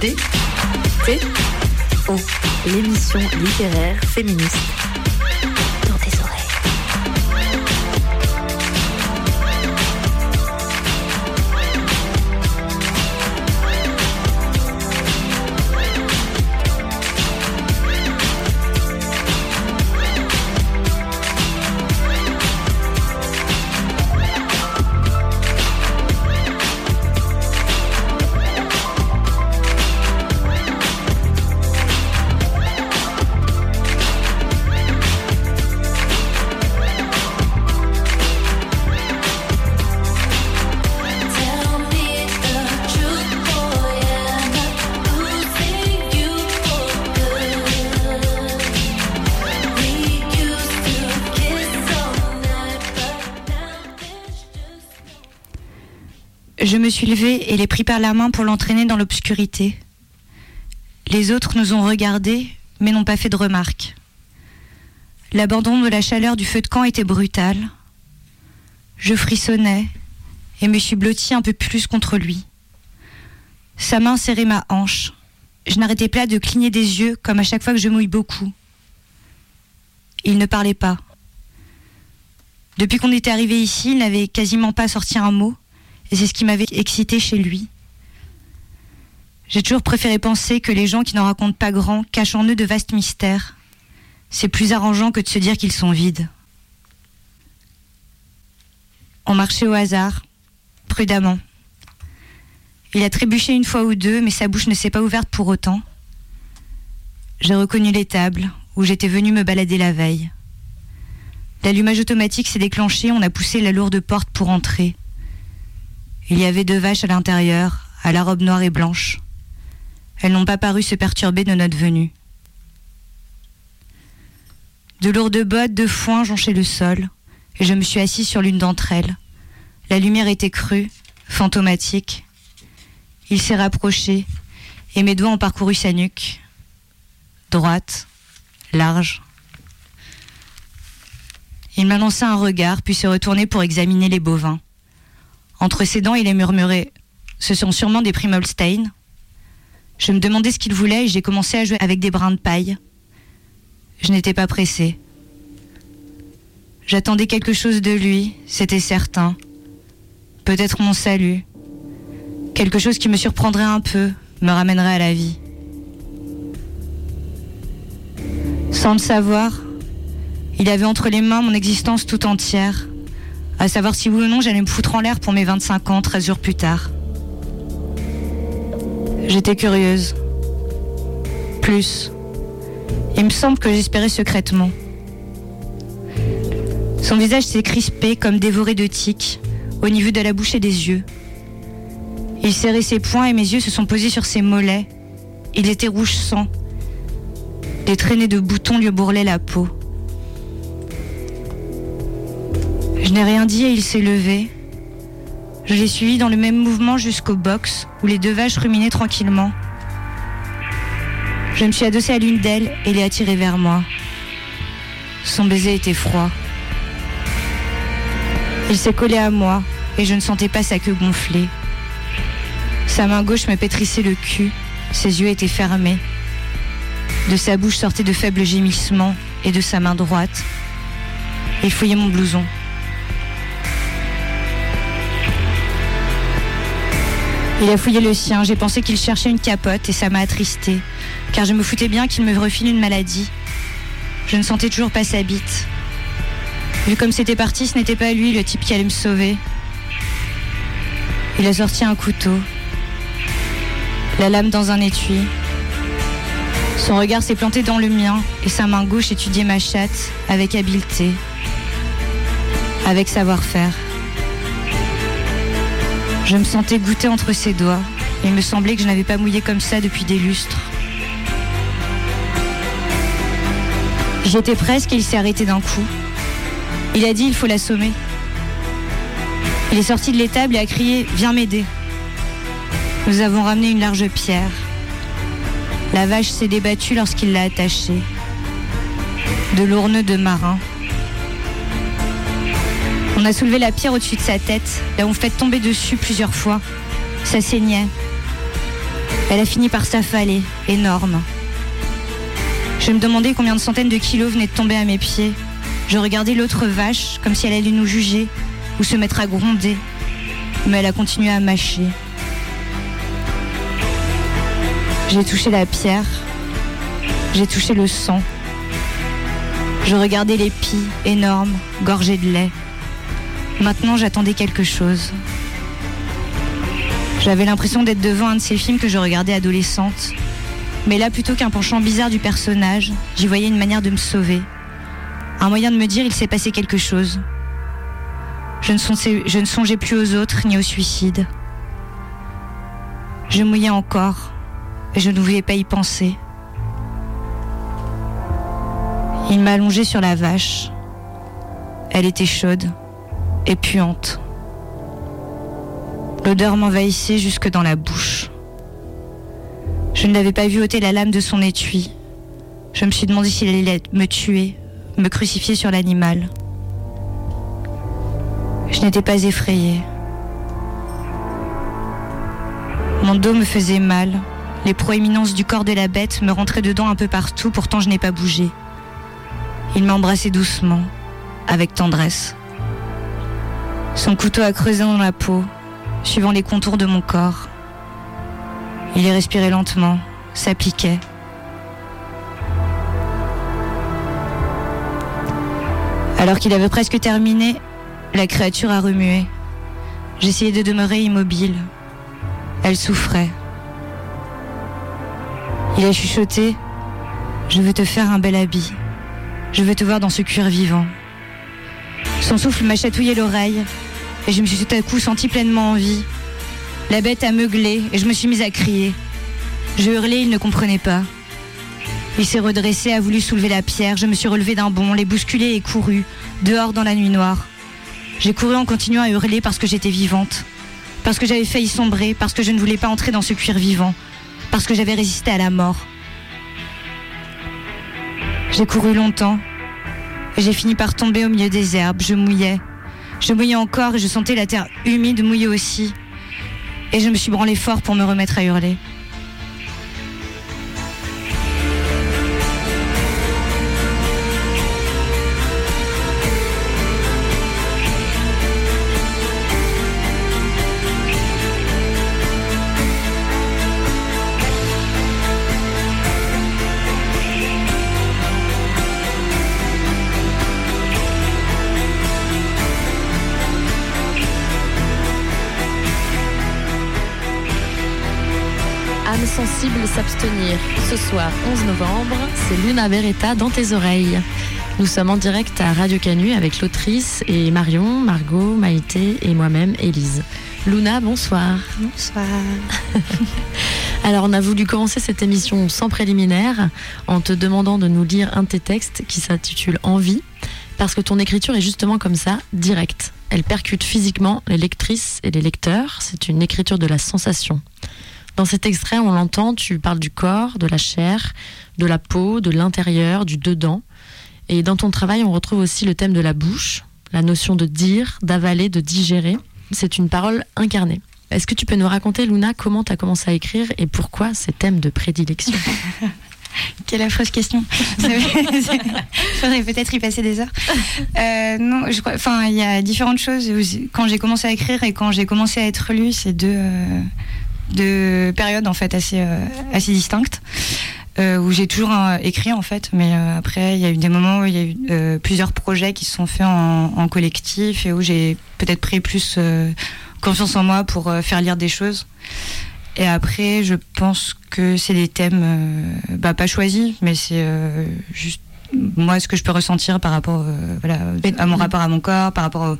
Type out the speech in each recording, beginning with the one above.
D T O l'émission littéraire féministe. Me suis levée et l'ai pris par la main pour l'entraîner dans l'obscurité. Les autres nous ont regardés, mais n'ont pas fait de remarques. L'abandon de la chaleur du feu de camp était brutal. Je frissonnais et me suis blottie un peu plus contre lui. Sa main serrait ma hanche. Je n'arrêtais pas de cligner des yeux comme à chaque fois que je mouille beaucoup. Il ne parlait pas. Depuis qu'on était arrivé ici, il n'avait quasiment pas sorti un mot, et c'est ce qui m'avait excité chez lui. J'ai toujours préféré penser que les gens qui n'en racontent pas grand cachent en eux de vastes mystères. C'est plus arrangeant que de se dire qu'ils sont vides. On marchait au hasard, prudemment. Il a trébuché une fois ou deux, mais sa bouche ne s'est pas ouverte pour autant. J'ai reconnu l'étable où j'étais venue me balader la veille. L'allumage automatique s'est déclenché, on a poussé la lourde porte pour entrer. Il y avait deux vaches à l'intérieur, à la robe noire et blanche. Elles n'ont pas paru se perturber de notre venue. De lourdes bottes de foin jonchaient le sol, et je me suis assise sur l'une d'entre elles. La lumière était crue, fantomatique. Il s'est rapproché, et mes doigts ont parcouru sa nuque. Droite, large. Il m'a lancé un regard, puis s'est retourné pour examiner les bovins. Entre ses dents, il a murmuré Ce sont sûrement des Primolstein. Je me demandais ce qu'il voulait et j'ai commencé à jouer avec des brins de paille. Je n'étais pas pressée. J'attendais quelque chose de lui, c'était certain. Peut-être mon salut. Quelque chose qui me surprendrait un peu, me ramènerait à la vie. Sans le savoir, il avait entre les mains mon existence tout entière, à savoir si oui ou non j'allais me foutre en l'air pour mes 25 ans, 13 jours plus tard. J'étais curieuse. Plus. Il me semble que j'espérais secrètement. Son visage s'est crispé comme dévoré de tiques au niveau de la bouche et des yeux. Il serrait ses poings et mes yeux se sont posés sur ses mollets. Il était rouge sang. Des traînées de boutons lui bourrelaient la peau. Je n'ai rien dit et il s'est levé. Je l'ai suivi dans le même mouvement jusqu'au box où les deux vaches ruminaient tranquillement. Je me suis adossée à l'une d'elles et l'ai attirée vers moi. Son baiser était froid. Il s'est collé à moi et je ne sentais pas sa queue gonfler. Sa main gauche me pétrissait le cul, ses yeux étaient fermés. De sa bouche sortaient de faibles gémissements et de sa main droite, il fouillait mon blouson. Il a fouillé le sien, j'ai pensé qu'il cherchait une capote et ça m'a attristée, car je me foutais bien qu'il me refile une maladie. Je ne sentais toujours pas sa bite. Vu comme c'était parti, ce n'était pas lui le type qui allait me sauver. Il a sorti un couteau, la lame dans un étui. Son regard s'est planté dans le mien et sa main gauche étudiait ma chatte avec habileté, avec savoir-faire. Je me sentais goûter entre ses doigts il me semblait que je n'avais pas mouillé comme ça depuis des lustres. J'étais presque et il s'est arrêté d'un coup. Il a dit il faut l'assommer. Il est sorti de l'étable et a crié Viens m'aider. Nous avons ramené une large pierre. La vache s'est débattue lorsqu'il l'a attachée. De lourds de marin. On a soulevé la pierre au-dessus de sa tête, là on fait tomber dessus plusieurs fois. Ça saignait. Elle a fini par s'affaler, énorme. Je me demandais combien de centaines de kilos venaient de tomber à mes pieds. Je regardais l'autre vache comme si elle allait nous juger ou se mettre à gronder. Mais elle a continué à mâcher. J'ai touché la pierre. J'ai touché le sang. Je regardais les pies énormes, gorgées de lait. Maintenant, j'attendais quelque chose. J'avais l'impression d'être devant un de ces films que je regardais adolescente. Mais là, plutôt qu'un penchant bizarre du personnage, j'y voyais une manière de me sauver. Un moyen de me dire il s'est passé quelque chose. Je ne, songeais, plus aux autres ni au suicide. Je mouillais encore et je ne pas y penser. Il m'a allongé sur la vache. Elle était chaude et puante. L'odeur m'envahissait jusque dans la bouche. Je ne l'avais pas vu ôter la lame de son étui. Je me suis demandé s'il allait me tuer, me crucifier sur l'animal. Je n'étais pas effrayée. Mon dos me faisait mal. Les proéminences du corps de la bête me rentraient dedans un peu partout, pourtant je n'ai pas bougé. Il m'a embrassé doucement, avec tendresse. Son couteau a creusé dans la peau, suivant les contours de mon corps. Il y respirait lentement, s'appliquait. Alors qu'il avait presque terminé, la créature a remué. J'essayais de demeurer immobile. Elle souffrait. Il a chuchoté Je veux te faire un bel habit. Je veux te voir dans ce cuir vivant. Son souffle m'a chatouillé l'oreille et je me suis tout à coup sentie pleinement en vie. La bête a meuglé et je me suis mise à crier. Je hurlais, il ne comprenait pas. Il s'est redressé, a voulu soulever la pierre. Je me suis relevée d'un bond, les bousculé et couru, dehors dans la nuit noire. J'ai couru en continuant à hurler parce que j'étais vivante. Parce que j'avais failli sombrer, parce que je ne voulais pas entrer dans ce cuir vivant. Parce que j'avais résisté à la mort. J'ai couru longtemps. J'ai fini par tomber au milieu des herbes. Je mouillais. Je mouillais encore et je sentais la terre humide mouiller aussi. Et je me suis branlé fort pour me remettre à hurler. Ce soir, 11 novembre, c'est Luna Beretta dans tes oreilles. Nous sommes en direct à Radio Canu avec l'autrice et Marion, Margot, Maïté et moi-même, Élise. Luna, bonsoir. Bonsoir. Alors, on a voulu commencer cette émission sans préliminaire en te demandant de nous lire un de tes textes qui s'intitule Envie, parce que ton écriture est justement comme ça, directe. Elle percute physiquement les lectrices et les lecteurs. C'est une écriture de la sensation. Dans cet extrait, on l'entend, tu parles du corps, de la chair, de la peau, de l'intérieur, du dedans. Et dans ton travail, on retrouve aussi le thème de la bouche, la notion de dire, d'avaler, de digérer. C'est une parole incarnée. Est-ce que tu peux nous raconter, Luna, comment tu as commencé à écrire et pourquoi ces thèmes de prédilection? Quelle affreuse question. Faudrait peut-être y passer des heures. Euh, non. Enfin, il y a différentes choses. Quand j'ai commencé à écrire et quand j'ai commencé à être lue, c'est deux, euh, deux périodes en fait assez, euh, assez distinctes. euh, où j'ai toujours euh, écrit en fait, mais euh, après il y a eu des moments où il y a eu euh, plusieurs projets qui se sont faits en, en collectif et où j'ai peut-être pris plus euh, confiance en moi pour euh, faire lire des choses. Et après, je pense que c'est des thèmes, euh, bah, pas choisis, mais c'est euh, juste moi ce que je peux ressentir par rapport euh, voilà, à mon rapport à mon corps, par rapport au-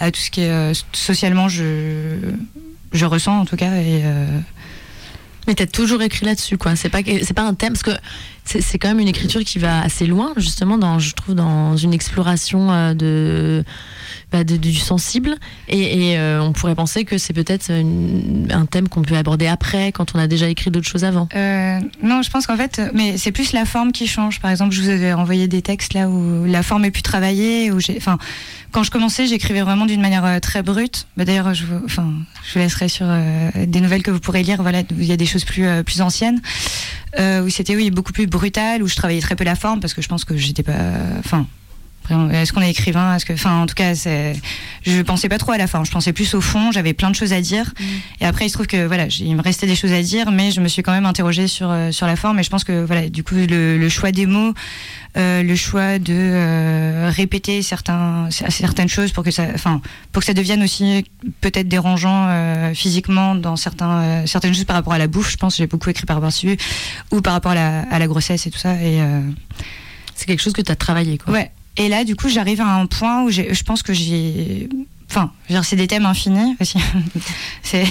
à tout ce qui est euh, socialement, je, je ressens en tout cas. Et, euh, Mais t'as toujours écrit là-dessus, quoi. C'est pas, c'est pas un thème, parce que C'est quand même une écriture qui va assez loin, justement, dans, je trouve, dans une exploration euh, bah, de- du sensible. Et, euh, on pourrait penser que c'est peut-être un thème qu'on peut aborder après, quand on a déjà écrit d'autres choses avant. Euh, non, je pense qu'en fait, mais c'est plus la forme qui change. Par exemple, je vous avais envoyé des textes là où la forme est plus travaillée, où enfin, quand je commençais, j'écrivais vraiment d'une manière très brute. Bah, D'ailleurs, je vous, je laisserai sur des nouvelles que vous pourrez lire. Voilà, il y a des choses plus plus anciennes, où c'était oui beaucoup plus brutal, où je travaillais très peu la forme parce que je pense que j'étais pas, enfin. Est-ce qu'on est écrivain? Est-ce que, enfin, en tout cas, je pensais pas trop à la forme. Je pensais plus au fond. J'avais plein de choses à dire. Et après, il se trouve que voilà, il me restait des choses à dire, mais je me suis quand même interrogée sur euh, sur la forme. Et je pense que voilà, du coup, le, le choix des mots, euh, le choix de euh, répéter certains certaines choses pour que ça, enfin, pour que ça devienne aussi peut-être dérangeant euh, physiquement dans certains certaines choses par rapport à la bouffe. Je pense que j'ai beaucoup écrit par rapport à ou par rapport à la, à la grossesse et tout ça. Et C'est quelque chose que tu as travaillé, quoi. Ouais. Et là, du coup, j'arrive à un point où je pense que j'ai. Enfin, c'est des thèmes infinis aussi. c'est.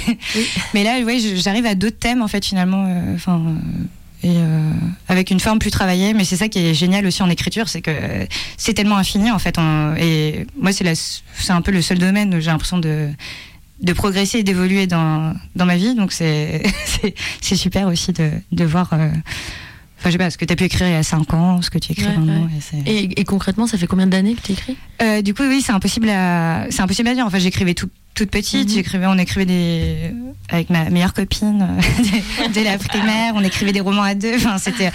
Mais là, ouais, j'arrive à d'autres thèmes en fait finalement. euh, Enfin. euh, et euh, avec une forme plus travaillée, mais c'est ça qui est génial aussi en écriture, c'est que c'est tellement infini en fait. on- et moi, c'est la- c'est un peu le seul domaine où j'ai l'impression de de progresser et d'évoluer dans, dans ma vie. Donc c'est c'est- c'est super aussi de, de voir. euh, Enfin, je sais pas, ce que tu as pu écrire il y a 5 ans, ce que tu écris Ouais, maintenant. ouais. et c'est- Et, et concrètement, ça fait combien d'années que tu écris? Euh, du coup, oui, c'est impossible à, impossible à dire. En fait, j'écrivais tout, toute petite. Mhm. J'écrivais, on écrivait des, avec ma meilleure copine euh, dès, dès la primaire. On écrivait des romans à deux. Enfin, c'était.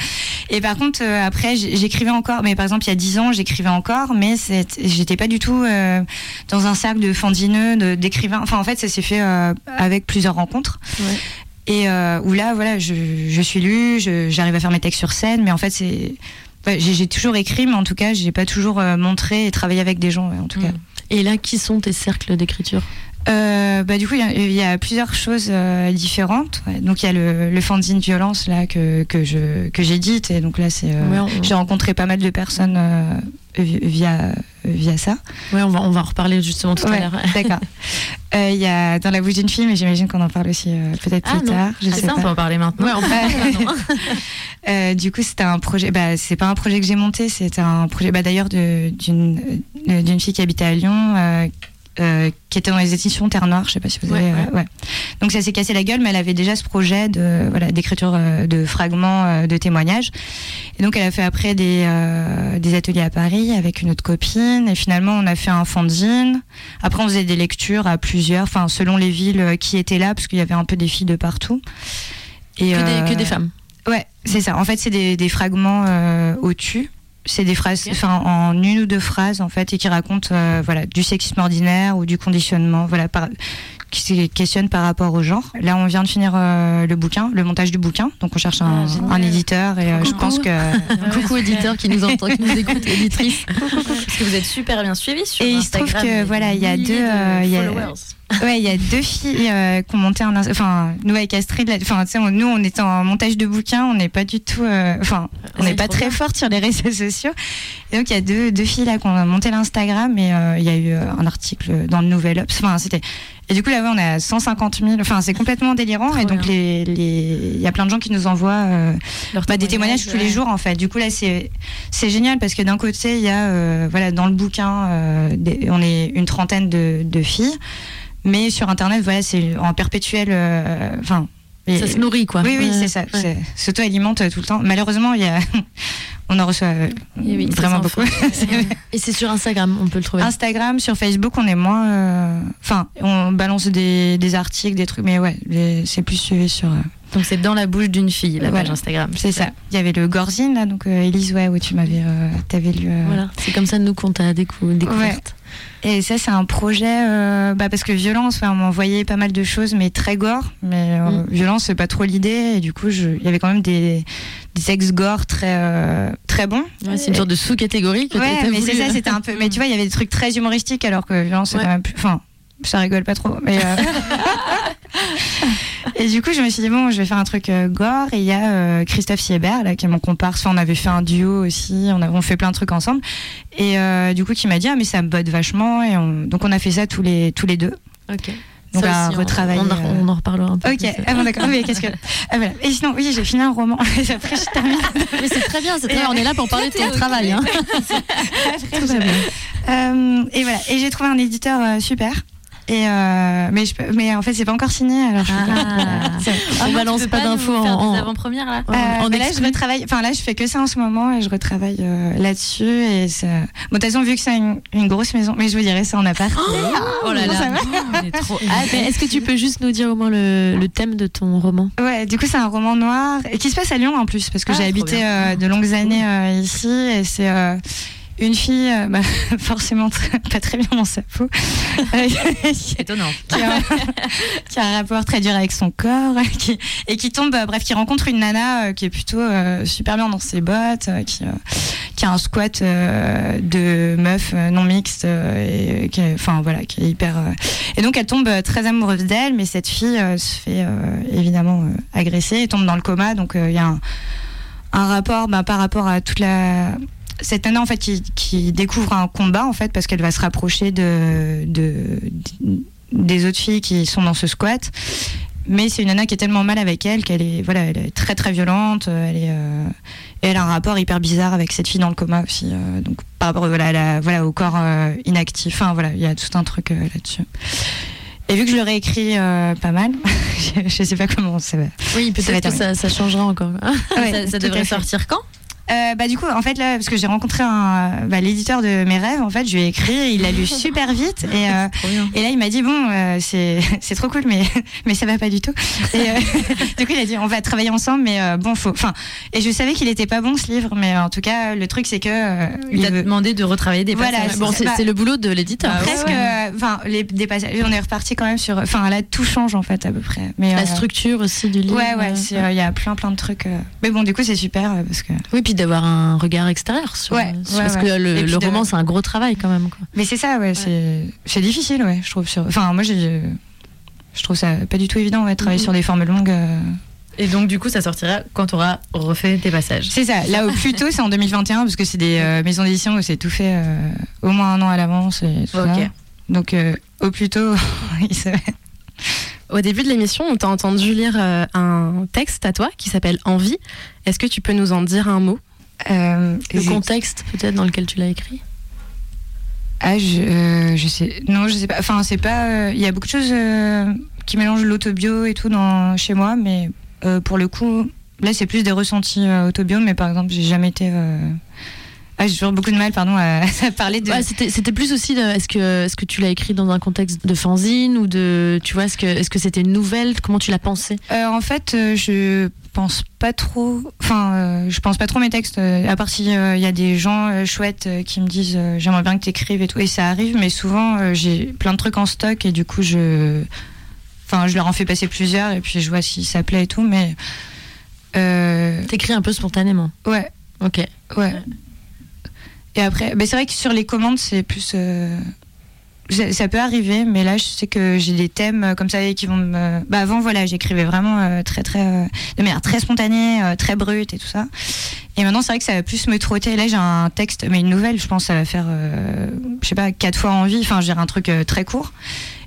Et par contre, euh, après, j'écrivais encore. Mais par exemple, il y a dix ans, j'écrivais encore, mais j'étais pas du tout euh, dans un cercle de fandineux, d'écrivains. Enfin, en fait, ça s'est fait euh, avec plusieurs rencontres. Ouais. Et euh, où là, voilà, je, je suis lue, j'arrive à faire mes textes sur scène, mais en fait, c'est. ouais, j'ai toujours écrit, mais en tout cas, j'ai pas toujours euh, montré et travaillé avec des gens, ouais, en tout cas. Mm. Et là, qui sont tes cercles d'écriture? Euh, bah, du coup, il y a- il y, a plusieurs choses euh, différentes. ouais. Donc, il y a le, le fanzine violence là que, que je que j'édite et donc là, c'est euh, Ouais, on- j'ai rencontré pas mal de personnes euh, vi- via via ça. Ouais, on va, on va en reparler justement tout à l'heure. D'accord. Euh, Il y a dans la bouche d'une fille, mais j'imagine qu'on en parle aussi euh, peut-être Ah, plus non. tard. Je C'est sais ça, on peut en parler maintenant. Ouais, on peut. Euh, du coup, c'était un projet. Bah, c'est pas un projet que j'ai monté, c'était un projet. Bah, d'ailleurs, d'une fille qui habitait à Lyon, euh, qui était dans les éditions Terre Noire. Je sais pas si vous avez. ouais. euh, ouais. Donc ça s'est cassé la gueule, mais elle avait déjà ce projet de voilà d'écriture euh, de fragments euh, de témoignages. Et donc elle a fait après des euh, des ateliers à Paris avec une autre copine. Et finalement, on a fait un fanzine. Après, on faisait des lectures à plusieurs, enfin selon les villes qui étaient là, parce qu'il y avait un peu des filles de partout. Et, Que, des, que des femmes. Ouais, c'est ça. En fait, c'est des, des fragments euh, au-dessus. C'est des phrases, enfin, en une ou deux phrases, en fait, et qui racontent, euh, voilà, du sexisme ordinaire ou du conditionnement, voilà, par, qui se questionnent par rapport au genre. Là, on vient de finir euh, le bouquin, le montage du bouquin, donc on cherche un, Ah, un éditeur et euh, je pense que. Coucou éditeur qui nous entend, qui nous écoute, éditrice. Parce que vous êtes super bien suivis sur Et il se trouve que, voilà, il y a deux, de euh, il y a- followers. Ouais, il y a deux filles euh, qui ont monté un, enfin, nous avec Astrid, là, enfin, tu sais, on- nous, on est en montage de bouquin, on n'est pas du tout, euh, enfin, on n'est pas très forte sur les réseaux sociaux. Et donc, il y a deux, deux filles là qui ont monté l'Instagram et euh, il y a eu euh, un article dans le Nouvel Obs. Enfin, c'était. Et du coup, là, ouais, on est à 150 000. Enfin, c'est complètement délirant. Trop et donc, bien. les, les, il y a plein de gens qui nous envoient euh, bah, des témoignages tous les jours, en fait. Du coup, là, c'est, c'est génial parce que d'un côté, il y a, euh, voilà, dans le bouquin, euh, des- on est une trentaine de, de filles. Mais sur Internet, voilà, c'est en perpétuel. euh, Enfin. et- Ça se nourrit, quoi. oui, oui, c'est ça. ouais. S'auto-alimente euh, tout le temps. Malheureusement, il y a... on en reçoit euh, oui, vraiment beaucoup. Et c'est sur Instagram, on peut le trouver. Instagram, sur Facebook, on est moins. euh, Enfin, on balance des, des articles, des trucs, mais ouais, les- c'est plus suivi sur. euh, Donc c'est dans la bouche d'une fille, la Voilà. page Instagram. c'est ça. Il y avait le Gorzine, là, donc euh, Élise, ouais, où tu m'avais. T'avais lu. Voilà, c'est comme ça nous qu'on t'a décou- découverte. Et ça, c'est un projet, euh, bah, parce que violence, ouais, on m'a envoyé pas mal de choses, mais très gore. Mais euh, Mm. violence, c'est pas trop l'idée. Et du coup, il y avait quand même des, des ex gore très, euh, très bons. Ouais, c'est une sorte de sous-catégorie que Ouais, mais c'est ça, c'était un peu. Mais tu vois, il y avait des trucs très humoristiques, alors que violence, c'est quand même plus. Enfin, ça rigole pas trop. Mais, euh, et du coup, je me suis dit, bon, je vais faire un truc euh, gore. Et il y a euh, Christophe Siebert, là, qui est mon comparse. Enfin, on avait fait un duo aussi. On, a, on fait plein de trucs ensemble. Et euh, du coup, qui m'a dit, ah, mais ça me botte vachement. Et on- donc, on a fait ça tous les, tous les deux. Ok. Ça aussi, on- retravailler. On, en- on en reparlera un peu. Ok, ah bon d'accord, mais qu'est-ce que... Ah, voilà. Et sinon, oui, j'ai fini un roman, et après je termine. Mais c'est très bien, c'est très bien. On est là pour parler de ton travail. Hein. Après, Tout va. Euh, et voilà, et j'ai trouvé un éditeur euh, super. Et euh, mais, je, peux- mais en fait, c'est pas encore signé, alors je peux pas- Ah. On balance pas d'infos en, en, avant-premières là. Euh, en mais là, je retravaille. Enfin, là, je fais que ça en ce moment et je retravaille euh, là-dessus. Et ça... Bon, façon, vu que c'est une, une grosse maison, mais je vous dirai ça en appart. Oh là Ça là. va On est trop Ah, mais est-ce que tu peux juste nous dire au moins le, le thème de ton roman? Ouais, du coup, c'est un roman noir et qui se passe à Lyon en plus, parce que Ah, j'ai habité euh, de longues années euh, ici et c'est euh, une fille, euh, bah, forcément très- pas très bien dans sa peau, euh, qui, étonnant. qui a, qui a un rapport très dur avec son corps qui, et qui tombe, euh, bref, qui rencontre une nana euh, qui est plutôt euh, super bien dans ses bottes, euh, qui, euh, qui a un squat euh, de meufs euh, non mixtes, euh, et qui est- enfin voilà, qui est hyper. euh, Et donc elle tombe euh, très amoureuse d'elle, mais cette fille euh, se fait euh, évidemment euh, agresser et tombe dans le coma. Donc euh, il y a un, un rapport bah, par rapport à toute la cette nana en fait qui, qui découvre un combat en fait parce qu'elle va se rapprocher de, de, des autres filles qui sont dans ce squat. Mais c'est une nana qui est tellement mal avec elle qu'elle est voilà elle est très très violente. Elle est euh, et elle a un rapport hyper bizarre avec cette fille dans le coma aussi euh, donc par rapport voilà, la- voilà au corps euh, inactif. Enfin voilà il y a tout un truc là-dessus. Et vu que je l'aurais écrit euh, pas mal je, je sais pas comment ça va Oui, peut-être que ça, ça changera encore. Ouais, ça, devrait sortir quand? Euh, bah du coup en fait là parce que j'ai rencontré un bah, l'éditeur de mes rêves en fait je lui ai écrit il l'a lu super vite et euh, et là il m'a dit bon euh, c'est c'est trop cool mais mais ça va pas du tout et euh, du coup il a dit on va travailler ensemble mais euh, bon faut enfin et je savais qu'il était pas bon ce livre mais euh, en tout cas le truc c'est que euh, Il t'a veut- demandé de retravailler des Voilà, passages. Bon, c'est Bah, c'est le boulot de l'éditeur. Bah presque euh, enfin les des passages on est reparti quand même sur enfin là tout change en fait à peu près mais La euh, structure aussi du livre. ouais ouais euh, euh, il y a plein plein de trucs euh. mais bon du coup c'est super euh, parce que Oui, puis d'avoir un regard extérieur sur. Ouais, sur- ouais, parce ouais. que le, de- roman, c'est un gros travail quand même. Quoi. Mais c'est ça, ouais, c'est c'est difficile, ouais, je trouve. Sur... Enfin, moi, je trouve ça pas du tout évident, ouais, travailler Mhm. sur des formes longues. euh. Et donc, du coup, ça sortira quand tu auras refait tes passages. C'est ça. Là, au plus tôt, c'est en 2021 parce que c'est des euh, maisons d'édition où c'est tout fait euh, au moins un an à l'avance et tout Ok. ça. Donc, euh, au plus tôt, il se- Au début de l'émission, on t'a entendu lire euh, un texte à toi qui s'appelle Envie. Est-ce que tu peux nous en dire un mot? Euh, Le contexte, peut-être, dans lequel tu l'as écrit? Ah, je, euh, je sais. Non, je sais pas. Enfin, c'est pas. euh, Il y a beaucoup de choses qui mélangent l'autobio et tout dans, chez moi, mais pour le coup, là, c'est plus des ressentis autobio, mais par exemple, j'ai jamais été. Euh, Ah, j'ai toujours beaucoup de mal, pardon, à, à parler de. Ouais, c'était plus aussi, est-ce que, est que tu l'as écrit dans un contexte de fanzine ou de. Tu vois, est-ce que est-ce que c'était une nouvelle? Comment tu l'as pensé Euh, en fait, euh, je pense pas trop. Enfin, euh, je pense pas trop mes textes. euh, à part si il y a des gens euh, chouettes euh, qui me disent euh, j'aimerais bien que t'écrives et tout. Et ça arrive, mais souvent euh, j'ai plein de trucs en stock et du coup je. Enfin, je leur en fais passer plusieurs et puis je vois si ça plaît et tout. Mais. Euh, T'écris un peu spontanément? ouais, Ok. ouais. Et après, ben c'est vrai que sur les commandes, c'est plus. euh, ça ça peut arriver, mais là, je sais que j'ai des thèmes euh, comme ça qui vont me. Bah avant, voilà, j'écrivais vraiment euh, très, très, euh, de manière très spontanée, euh, très brute et tout ça. Et maintenant, c'est vrai que ça va plus me trotter. Là, j'ai un texte, mais une nouvelle, je pense, ça va faire, je sais pas, quatre fois en vie. Enfin, j'ai un truc très court.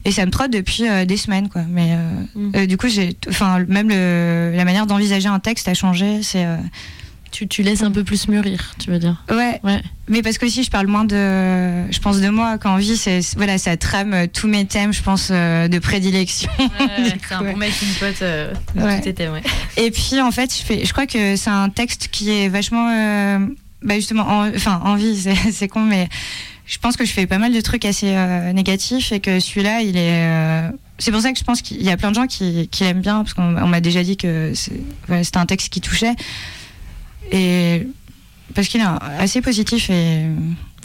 Et ça me trotte depuis des semaines, quoi. Mais euh, Mm. euh, du coup, j'ai, enfin, même le, la manière d'envisager un texte a changé. C'est, euh, Tu, tu laisses un peu plus mûrir, tu veux dire ouais, Ouais. mais parce qu'aussi je parle moins de, je pense de moi quand on vit, c'est voilà, ça trame euh, tous mes thèmes, je pense euh, de prédilection. c'est un Ouais. bon mec, une pote euh, Ouais. tous tes thèmes, ouais. Et puis en fait, je fais, je crois que c'est un texte qui est vachement, euh, bah justement, en- enfin envie, c'est c'est con, mais je pense que je fais pas mal de trucs assez euh, négatifs et que celui-là, il est. euh, c'est pour ça que je pense qu'il y a plein de gens qui, qui l'aiment bien parce qu'on on m'a déjà dit que c'est- voilà, c'était un texte qui touchait et parce qu'il est assez positif et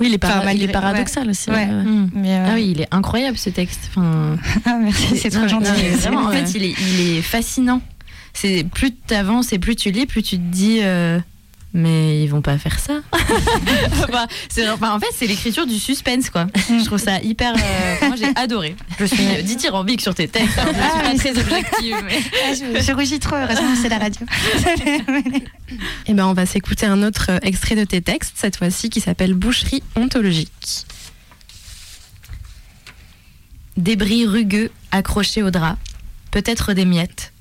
Oui, il est, Enfin, il est paradoxal aussi. Ouais. ouais. Mm. mais euh, Ah oui, il est incroyable ce texte. Enfin, ah, merci c'est trop gentil non, mais vraiment, en fait, il est, il est fascinant. C'est plus tu avances et plus tu lis, plus tu te dis. euh, mais ils vont pas faire ça. Enfin, c'est- enfin, en fait, c'est l'écriture du suspense, quoi. Je trouve ça hyper. euh, moi, j'ai adoré. Je suis euh, dithyrambique sur tes textes. hein. Je suis Ah, pas oui, très objective, mais. Ah, je, je rougis trop heureusement c'est la radio Eh ben, on va s'écouter un autre euh, extrait de tes textes, cette fois-ci qui s'appelle Boucherie ontologique. Débris rugueux accroché au drap, peut-être des miettes.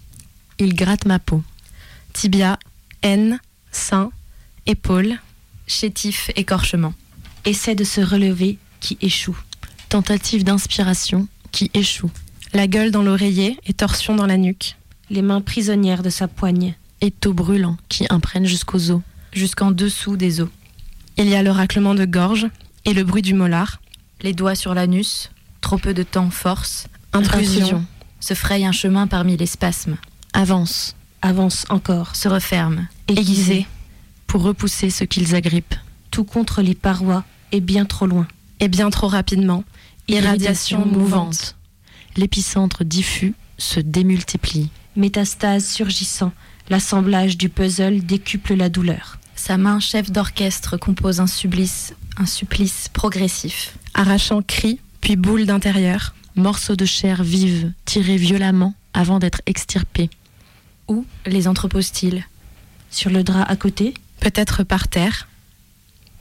Il gratte ma peau. Tibia, haine, sein, épaule. Chétif, écorchement. Essaie de se relever qui échoue. Tentative d'inspiration qui échoue. La gueule dans l'oreiller et torsion dans la nuque. Les mains prisonnières de sa poigne. Étau brûlant qui imprègne jusqu'aux os. Jusqu'en dessous des os. Il y a le raclement de gorge et le bruit du molar. Les doigts sur l'anus. Trop peu de temps force. Intrusion. Se fraye un chemin parmi les spasmes. Avance. Avance encore. Se referme. Aiguisé. Pour repousser ce qu'ils agrippent. Tout contre les parois et bien trop loin. Et bien trop rapidement. Irradiation mouvante. L'épicentre diffus se démultiplie. Métastase surgissant. L'assemblage du puzzle décuple la douleur. Sa main chef d'orchestre compose un supplice, un supplice progressif. Arrachant cri, puis boule d'intérieur. Morceaux de chair vive tirés violemment avant d'être extirpés. Où les entrepose-t-il Sur le drap à côté, Peut-être par terre.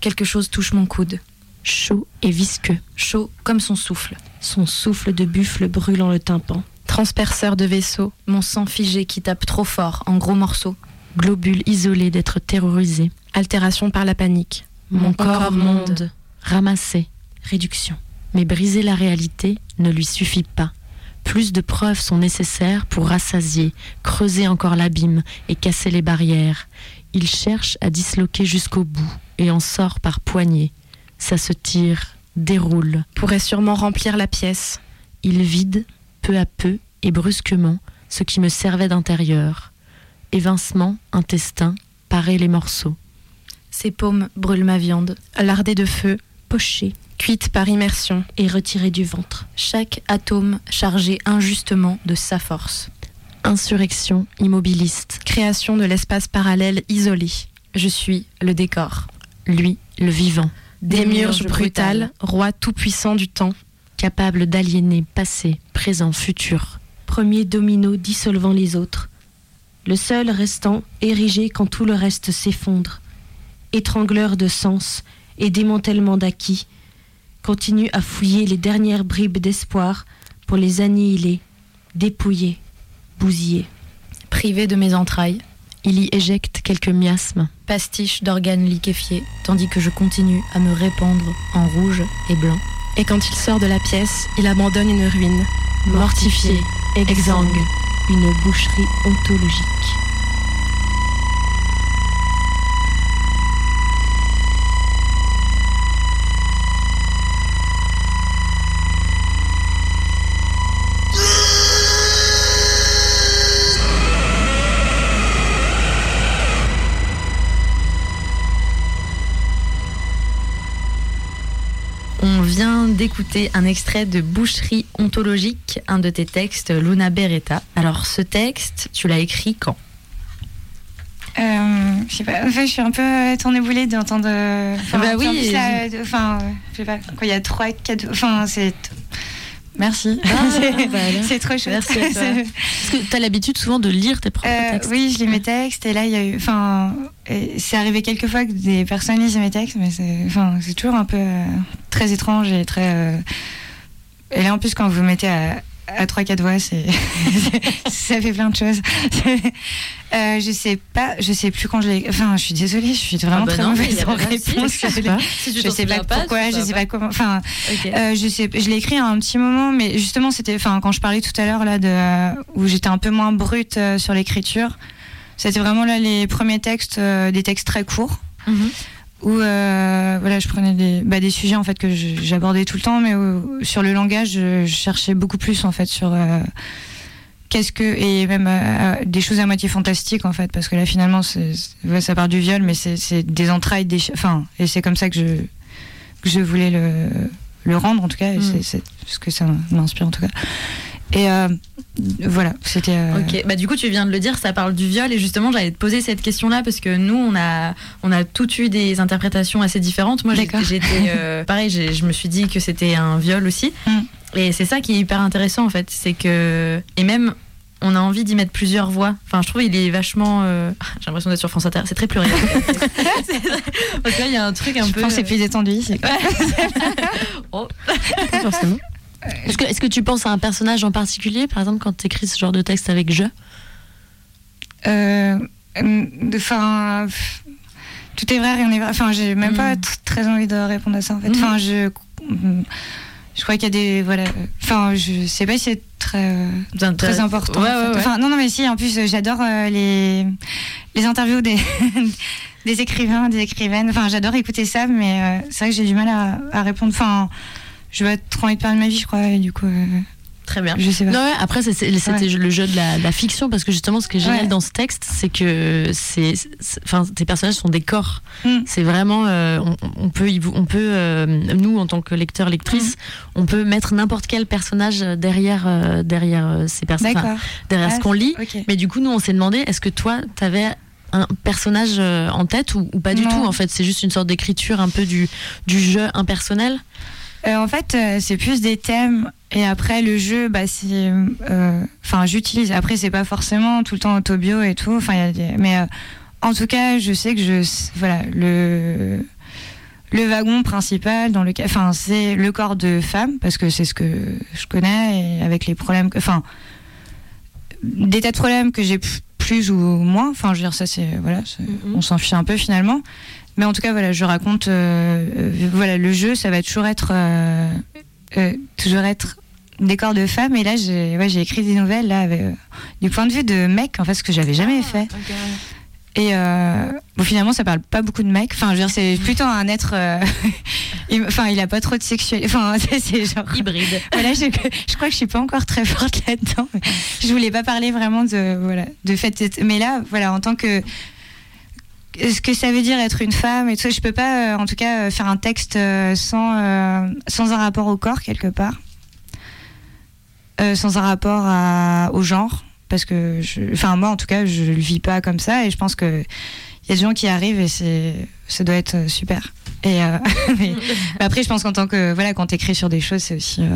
Quelque chose touche mon coude. Chaud et visqueux. Chaud comme son souffle. son souffle de buffle brûlant le tympan. Transperceur de vaisseau. Mon sang figé qui tape trop fort en gros morceaux. Globule isolé d'être terrorisé. Altération par la panique. Mon corps monde. Ramassé. Réduction. Mais briser la réalité ne lui suffit pas. Plus de preuves sont nécessaires pour rassasier, creuser encore l'abîme et casser les barrières. Il cherche à disloquer jusqu'au bout et en sort par poignées. Ça se tire, déroule. Pourrait sûrement remplir la pièce. Il vide, peu à peu et brusquement, ce qui me servait d'intérieur. Évincement, intestin, parer les morceaux. Ses paumes brûlent ma viande. Lardée de feu. Poché Cuite par immersion. et retiré du ventre. Chaque atome chargé injustement de sa force. Insurrection immobiliste. Création de l'espace parallèle isolé. Je suis le décor. Lui, le vivant. Démiurge brutal, roi tout-puissant du temps. Capable d'aliéner passé, présent, futur. Premier domino dissolvant les autres. Le seul restant érigé quand tout le reste s'effondre. Étrangleur de sens et démantèlement d'acquis. Continue à fouiller les dernières bribes d'espoir pour les annihiler, dépouiller, bousiller. Privé de mes entrailles. Il y éjecte quelques miasmes. Pastiche d'organes liquéfiés. Tandis que je continue à me répandre en rouge et blanc. Et quand il sort de la pièce, il abandonne une ruine. Mortifié, exsangue. Une boucherie ontologique. Vient d'écouter un extrait de Boucherie ontologique, un de tes textes, Luna Beretta. Alors, ce texte, tu l'as écrit quand? Euh, je sais pas, en fait, je suis un peu tournée d'entendre. euh, Enfin, Bah oui, Enfin, je sais pas, quand il y a 3, 4. Enfin, c'est. Merci. c'est bah alors. c'est trop chouette. Merci Parce que tu as l'habitude souvent de lire tes propres Euh, textes. oui, je lis mes textes et là il y a eu, enfin, euh, c'est arrivé quelques fois que des personnes lisent mes textes, mais c'est, enfin, toujours un peu euh, très étrange et très. euh, Et là en plus quand vous mettez à, à 3-4 voix, c'est, ça fait plein de choses. Euh, je sais pas, je sais plus quand je l'ai. Enfin, je suis désolée, je suis vraiment Ah bah très non, mauvaise en pas réponse. je sais pas. Si Je sais pas pas, pourquoi, je sais sais pas. pas comment. Enfin, euh, je sais, je l'ai écrit à un petit moment, mais justement, c'était, enfin, quand je parlais tout à l'heure là de où j'étais un peu moins brute euh, sur l'écriture, c'était vraiment là les premiers textes, des textes très courts, Mhm. Où euh, voilà, je prenais des, bah, des sujets en fait que j'abordais tout le temps, mais où- sur le langage, je, cherchais beaucoup plus en fait sur euh, qu'est-ce que et même euh, des choses à moitié fantastiques en fait, parce que là finalement, ouais, ça part du viol, mais c'est, des entrailles, des, enfin, et c'est comme ça que je que je voulais le le rendre en tout cas, et Mm. c'est ce que ça m'inspire en tout cas. Et euh, voilà, c'était. euh, Ok, bah du coup tu viens de le dire, ça parle du viol et justement j'allais te poser cette question-là parce que nous on a on a toutes eu des interprétations assez différentes. Moi j'étais euh, pareil, je me suis dit que c'était un viol aussi Mm. et c'est ça qui est hyper intéressant en fait, c'est que et même on a envie d'y mettre plusieurs voix. Enfin, je trouve il est vachement. euh, J'ai l'impression d'être sur France Inter. C'est très pluriel. Que là, il y a un truc un je peu. pense que c'est plus détendu ici. Oh. Forcément. Est-ce que, tu penses à un personnage en particulier, par exemple, quand tu écris ce genre de texte avec je? Euh, de- Enfin, tout est vrai, rien n'est vrai. Enfin, j'ai même pas Mm. tr- très envie de répondre à ça en fait. Mm. Enfin, je, je crois qu'il y a des voilà. Enfin, je sais pas si c'est très très important. Ouais, en fait. ouais, ouais. Enfin, non, non, mais si. En plus, j'adore euh, les les interviews des des écrivains, des écrivaines. Enfin, j'adore écouter ça, mais euh, c'est vrai que j'ai du mal à, à répondre. Enfin, je vais trop envie de parler de ma vie, je crois, et du coup, euh, Très bien. je sais pas. Non, ouais, après, c'était le jeu de la, de la fiction, parce que justement, ce qui est génial Ouais. dans ce texte, c'est que c'est, enfin, tes personnages sont des corps. Mm. C'est vraiment, euh, on, on peut, on peut euh, nous, en tant que lecteur, lectrice, Mm. on peut mettre n'importe quel personnage derrière, euh, derrière ces personnages, D'accord. derrière Ah, ce qu'on lit. Mais du coup, nous, on s'est demandé, est-ce que toi, t'avais un personnage en tête ou, ou pas du Non. tout En fait, c'est juste une sorte d'écriture un peu du, du jeu impersonnel? Euh, en fait, euh, c'est plus des thèmes. Et après, le jeu, bah, c'est. euh, Enfin, j'utilise. Après, c'est pas forcément tout le temps autobio et tout. Enfin, Mais en tout cas, je sais que je. Voilà, le. Le wagon principal dans le enfin c'est le corps de femme parce que c'est ce que je connais et avec les problèmes que enfin des tas de problèmes que j'ai plus ou moins. Enfin je veux dire ça c'est voilà Mhm. on s'en fiche un peu finalement. Mais en tout cas voilà je raconte euh, euh, voilà le jeu ça va toujours être euh, toujours être des corps de femmes. Et là j'ai ouais, écrit des nouvelles là avec, du point de vue de mec en fait ce que j'avais jamais fait et euh, bon, finalement, ça parle pas beaucoup de mecs. Enfin, je veux dire, c'est plutôt un être. euh, il- Enfin, il a pas trop de sexualité. Enfin, c'est- genre. Hybride. Voilà, je, je crois que je suis pas encore très forte là-dedans. Je voulais pas parler vraiment de voilà de fait. Mais là, voilà, en tant que ce que ça veut dire être une femme et tout ça, je peux pas, euh, en tout cas, faire un texte sans sans un rapport au corps quelque part, sans un rapport à- au genre, parce que, je- enfin moi en tout cas, je le vis pas comme ça et je pense que il y a des gens qui arrivent et c'est ça doit être euh, super. Et euh, mais, mais après, je pense qu'en tant que voilà, quand t'écris sur des choses, c'est aussi. euh,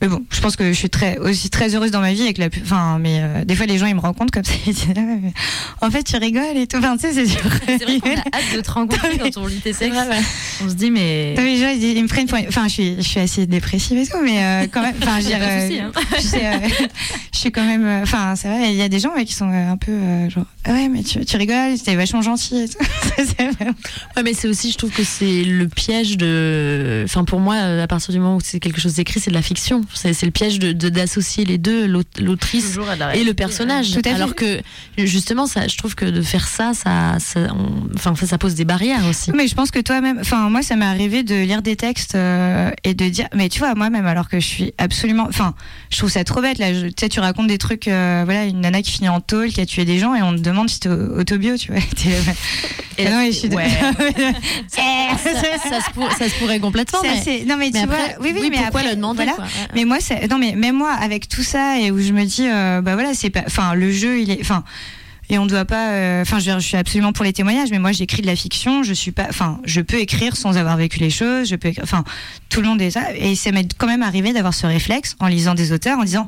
Mais bon, je pense que je suis très aussi très heureuse dans ma vie avec la. Enfin, mais euh, des fois, les gens ils me rencontrent comme ça. Ils disent, Ah mais en fait, tu rigoles et tout. Enfin, tu sais, c'est sûr. C'est vrai qu'on a hâte de te rencontrer quand on lit tes textes. On se dit, mais. Non, mais gens, ils, ils me prennent pour. Enfin, je suis, je suis assez dépressive et tout, mais quand même. Enfin, je souci, hein. je, suis quand même. Enfin, c'est vrai, il y a des gens ouais, qui sont un peu genre. Ah ouais, mais tu, tu rigoles, c'était vachement gentil et tout. C'est vrai. Ouais, mais c'est aussi, je trouve que c'est le piège de. Enfin, pour moi, à partir du moment où c'est quelque chose d'écrit, c'est de la fiction. C'est le piège de de- d'associer les deux, l'aut- l'autrice et le personnage. Tout à fait. Alors que, justement, ça, je trouve que de faire ça, ça, ça, on- enfin, ça, ça pose des barrières aussi. Mais je pense que toi-même, enfin moi ça m'est arrivé de lire des textes euh, et de dire, mais tu vois moi-même alors que je suis absolument, enfin je trouve ça trop bête là. Je- Tu sais tu racontes des trucs, euh, voilà une nana qui finit en tôle, qui a tué des gens et on te demande si t'es au- autobio, tu vois. Et Ah non, je suis. ouais. ça, ça se pour- ça se pourrait complètement. Mais- assez- Non mais, mais tu après, vois, oui oui, mais pourquoi après, le demander voilà. Ouais, Mais moi, non, mais même moi, avec tout ça, et où je me dis, euh, bah voilà, c'est pas. Enfin, le jeu, il est. Enfin. Et on doit pas. euh, Enfin, je, veux dire, je suis absolument pour les témoignages, mais moi, j'écris de la fiction. Je suis pas. Enfin, je peux écrire sans avoir vécu les choses. Je peux. Enfin, tout le monde est ça. Et ça m'est quand même arrivé d'avoir ce réflexe en lisant des auteurs, en disant.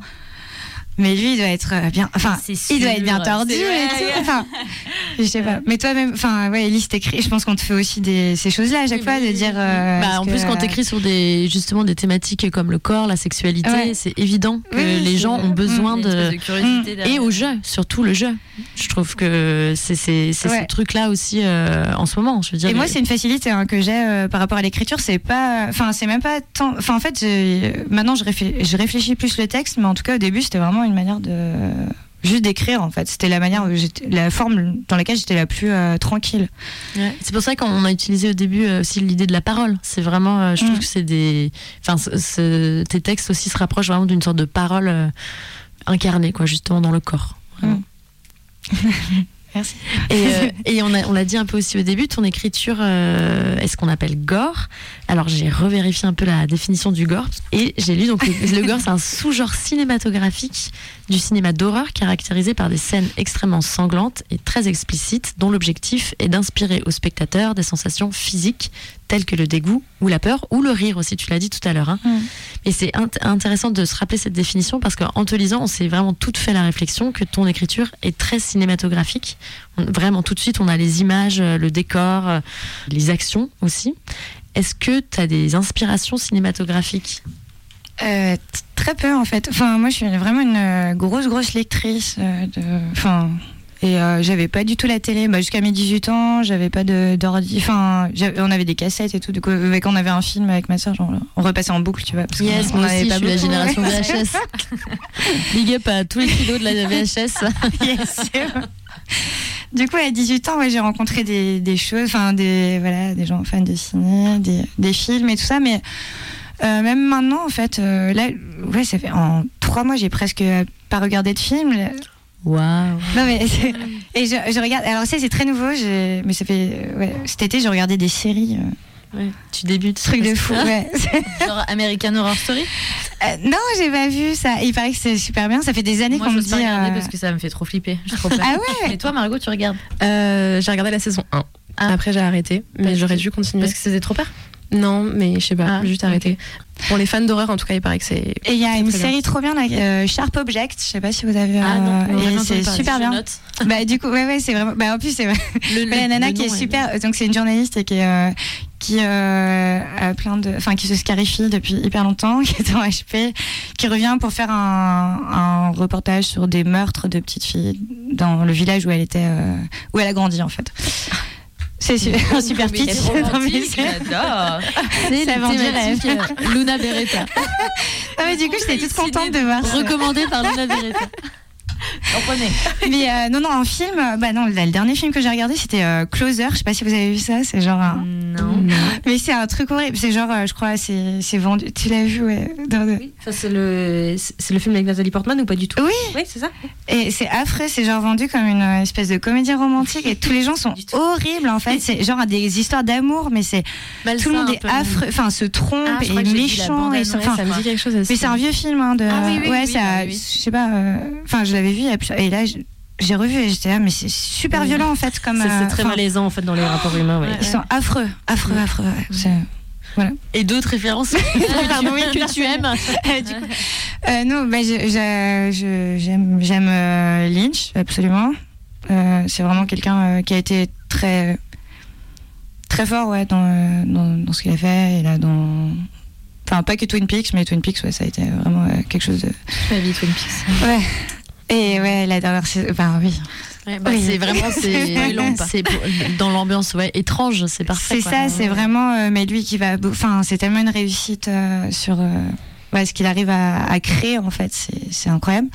Mais lui, il doit être euh, bien. Enfin, il doit être bien tordu et tout. Enfin, je sais pas. Mais toi-même, enfin, ouais, Elise, t'écris. Je pense qu'on te fait aussi des, ces choses-là à chaque Oui, fois, oui, de oui, dire. euh, Bah, en que- plus, quand tu écris sur des, justement des thématiques comme le corps, la sexualité, Ouais. c'est évident que Oui, les gens ont besoin une de. espèce de curiosité Mm. derrière. Et au jeu, surtout le jeu. Je trouve que c'est c'est- c'est Ouais. ce truc-là aussi euh, en ce moment. Je veux dire, Et moi, c'est une facilité hein, que j'ai euh, par rapport à l'écriture. C'est pas, enfin, c'est même pas tant. Enfin, en fait, maintenant, je réfléchis plus le texte, mais en tout cas, au début, c'était vraiment une manière de juste d'écrire. En fait, c'était la manière, la forme dans laquelle j'étais la plus euh, tranquille. Ouais. C'est pour ça qu'on a utilisé au début euh, aussi l'idée de la parole. C'est vraiment, euh, je trouve Mm. que c'est des, enfin, tes textes aussi se rapprochent vraiment d'une sorte de parole incarnée, quoi, justement dans le corps. Vraiment. Merci. Et, euh, et on a- on l'a dit un peu aussi au début, ton écriture euh, est ce qu'on appelle gore. Alors j'ai revérifié un peu la définition du gore et j'ai lu donc le, le gore c'est un sous-genre cinématographique du cinéma d'horreur caractérisé par des scènes extrêmement sanglantes et très explicites dont l'objectif est d'inspirer au spectateur des sensations physiques telles que le dégoût ou la peur ou le rire aussi, tu l'as dit tout à l'heure. hein. Mm. Et c'est int- intéressant de se rappeler cette définition parce qu'en te lisant, on s'est vraiment tout fait la réflexion que ton écriture est très cinématographique. On- vraiment, tout de suite, on a les images, euh, le décor, euh, les actions aussi. Est-ce que tu as des inspirations cinématographiques? Euh, très peu en fait. Enfin, moi je suis vraiment une euh, grosse grosse lectrice. euh, de... Enfin. Et euh, j'avais pas du tout la télé. Bah, Jusqu'à mes 18 ans, j'avais pas d'ordi. Enfin, on avait des cassettes et tout. Du coup, quand on avait un film avec ma soeur, genre, on repassait en boucle, tu vois. Parce Yes, on moi avait aussi, je pas suis la génération VHS. Big up à tous les kilos de la VHS. Yes. Du coup, à 18 ans, ouais, j'ai rencontré des, des choses, enfin des voilà, des gens fans de ciné, des, des films et tout ça, mais euh, même maintenant, en fait, euh, là, ouais, ça fait en trois mois, j'ai presque pas regardé de film. Waouh. Non mais c'est- et je, je regarde. Alors ça, c'est très nouveau, j'ai- mais ça fait euh, ouais, cet été, j'ai regardé des séries, euh, Tu débutes. trucs de fou. Ouais. Genre American Horror Story? Euh, non, j'ai pas vu ça. Il paraît que c'est super bien. Ça fait des années Moi, qu'on je me n'ose pas dit. regarder euh, parce que ça me fait trop flipper. Trop. Ah ouais. Et toi, Margot, tu regardes? Euh, j'ai regardé la saison 1. Ah. Après, j'ai arrêté, mais Parce j'aurais dû continuer. Parce que c'était trop peur? Non, mais je sais pas, Ah, juste arrêté. Pour les fans d'horreur, en tout cas, il paraît que c'est. Et il y a une bien. série trop bien, là, euh, Sharp Object. Je sais pas si vous avez. Ah non, euh, c'est super bien. note. Bah du coup, ouais, ouais, c'est vraiment. Bah en plus, c'est Le, la nana le qui est super. Donc c'est une journaliste et qui est, euh, qui a plein de, enfin qui se scarifie depuis hyper longtemps, qui est en HP, qui revient pour faire un, un reportage sur des meurtres de petites filles dans le village où elle était, où elle a grandi en fait. C'est un super pitch. C'est la thématique euh, Luna Beretta. Non, mais du coup, j'étais toute contente de voir. Recommandé par Luna Beretta. Mais euh, non, non, en film, bah non, le, le dernier film que j'ai regardé, c'était euh, Closer. Je sais pas si vous avez vu ça. C'est genre un. Non. Mais c'est un truc horrible. C'est genre, euh, je crois, c'est c'est vendu. Tu l'as vu, ouais. dans le- Enfin, c'est le, c'est le film avec Nathalie Portman ou pas du tout? Oui. Oui, c'est ça. Et c'est affreux. C'est genre vendu comme une espèce de comédie romantique. Et tous les gens sont horribles, en fait. C'est genre des histoires d'amour, mais c'est tout le monde est affreux. Enfin, se trompe Ah, et méchant. Et, ça me dit quelque chose mais c'est un vieux film hein, de. Ah oui, oui, ouais, oui, ça. oui. Je sais pas. euh, Enfin, je l'avais vu. il y a Et là, je- j'ai revu et j'étais là, mais c'est super Oui. violent en fait, comme. C'est c'est euh, très malaisant en fait dans les rapports humains. ouais. Ils sont affreux, affreux, affreux. ouais. C'est- Et d'autres références Pardon, oui, que tu aimes. du coup, euh, non, bah, je- je- je- j'aime j'aime euh, Lynch, absolument. Euh, c'est vraiment quelqu'un euh, qui a été très très fort ouais, dans, euh, dans, dans ce qu'il a fait. Et là, dans... Enfin, pas que Twin Peaks, mais Twin Peaks, ouais, ça a été vraiment euh, quelque chose de. Ma vie Twin Peaks. Ouais. Et ouais, la dernière saison. Enfin, oui. bah, Oui. C'est vraiment c'est dans l'ambiance ouais étrange, c'est parfait. C'est ça, c'est vraiment. euh, mais lui qui va. Enfin, c'est tellement une réussite euh, sur euh, ouais, ce qu'il arrive à, à créer, en fait. C'est incroyable.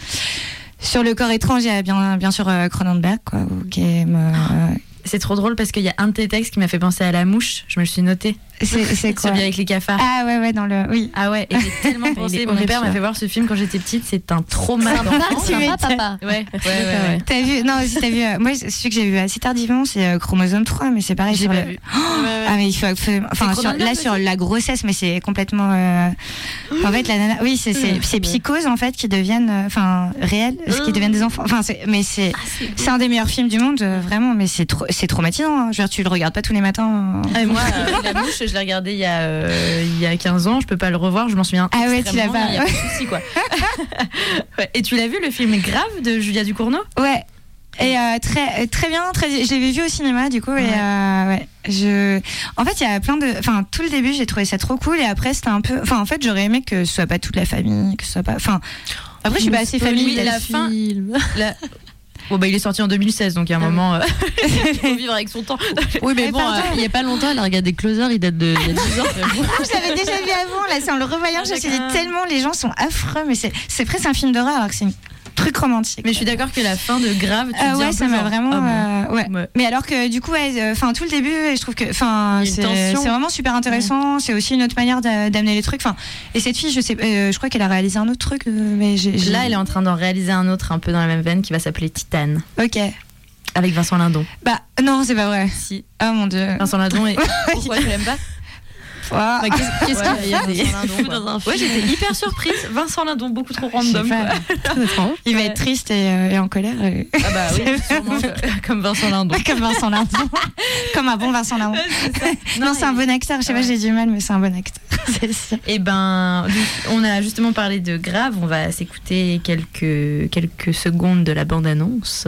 Sur le corps étrange, il y a bien, bien sûr euh, Cronenberg, quoi, qui aime, euh, C'est trop drôle parce qu'il y a un de tes textes qui m'a fait penser à la mouche. Je me le suis noté. C'est c'est quoi Celui avec les cafards. Ah ouais, ouais, dans le. Oui. Ah ouais, et j'ai tellement pensé. Mon horrible, père m'a fait voir ce film quand j'étais petite. C'est un trauma m'étonnes. papa. Ouais, ouais, ouais. ouais. T'as vu Non, si t'as vu. euh, moi, celui que j'ai vu assez tardivement, c'est euh, Chromosome 3, mais c'est pareil. J'ai pas le- vu. Ah mais il faut absolument- enfin là sur la grossesse mais c'est complètement euh, en fait la nana oui c'est c'est c'est psychose en fait qui deviennent enfin réelles ce qui deviennent des enfants enfin mais c'est c'est un des meilleurs films du monde vraiment mais c'est traumatisant hein. je veux dire tu le regardes pas tous les matins euh. Ah, moi, la mouche, je l'ai regardé il y, a, euh, il y a 15 ans. Je peux pas le revoir. Je m'en souviens. Ah ouais, tu l'as pas. Il y a pas de souci, quoi. Ouais. Et tu l'as vu le film Grave de Julia Ducournau? Ouais et euh, très très bien très je l'avais vu au cinéma du coup et euh, ouais je en fait il y a plein de enfin tout le début j'ai trouvé ça trop cool et après c'était un peu enfin en fait j'aurais aimé que ce soit pas toute la famille que ce soit pas enfin après je suis pas assez famille la fin. La- Bon bah il est sorti en 2016 donc il y a un moment euh, il faut vivre avec son temps. Oui, mais bon, euh, il y a pas longtemps, elle a regardé Closer, il date de il y a 10 ans. je l'avais déjà vu avant, là, c'est en le revoyant, Ah, je me suis dit tellement les gens sont affreux, mais c'est c'est presque un film d'horreur alors que c'est truc romantique. Mais je suis d'accord que la fin de Grave, tu Ah dis un ouais, ça m'a vraiment. ah bon. euh, ouais. Ouais. Mais alors que du coup, ouais, enfin tout le début, je trouve que, enfin, c'est vraiment super intéressant. C'est aussi une autre manière d'a- d'amener les trucs. Enfin, et cette fille, je sais, euh, je crois qu'elle a réalisé un autre truc, euh, Là elle est en train d'en réaliser un autre un peu dans la même veine qui va s'appeler Titane Ok. avec Vincent Lindon. Bah non, c'est pas vrai. Si Oh mon dieu. Vincent Lindon et pourquoi tu l'aimes pas? Bah, Qu'est-ce qu'est-ce Ouais, qu'il y a il y a Vincent des- Lindon, dans un Ouais, j'étais hyper surprise. Vincent Lindon, beaucoup trop random. quoi. Il va Ouais. être triste et, euh, et en colère. euh, Ah bah oui, sûrement comme Vincent Lindon. Comme Vincent Lindon. Comme un bon Vincent Lindon. Non, c'est un bon acteur. Je sais pas, j'ai du mal, mais c'est un bon acteur. Sûr. Eh ben, on a justement parlé de Grave. On va s'écouter quelques, quelques secondes de la bande-annonce.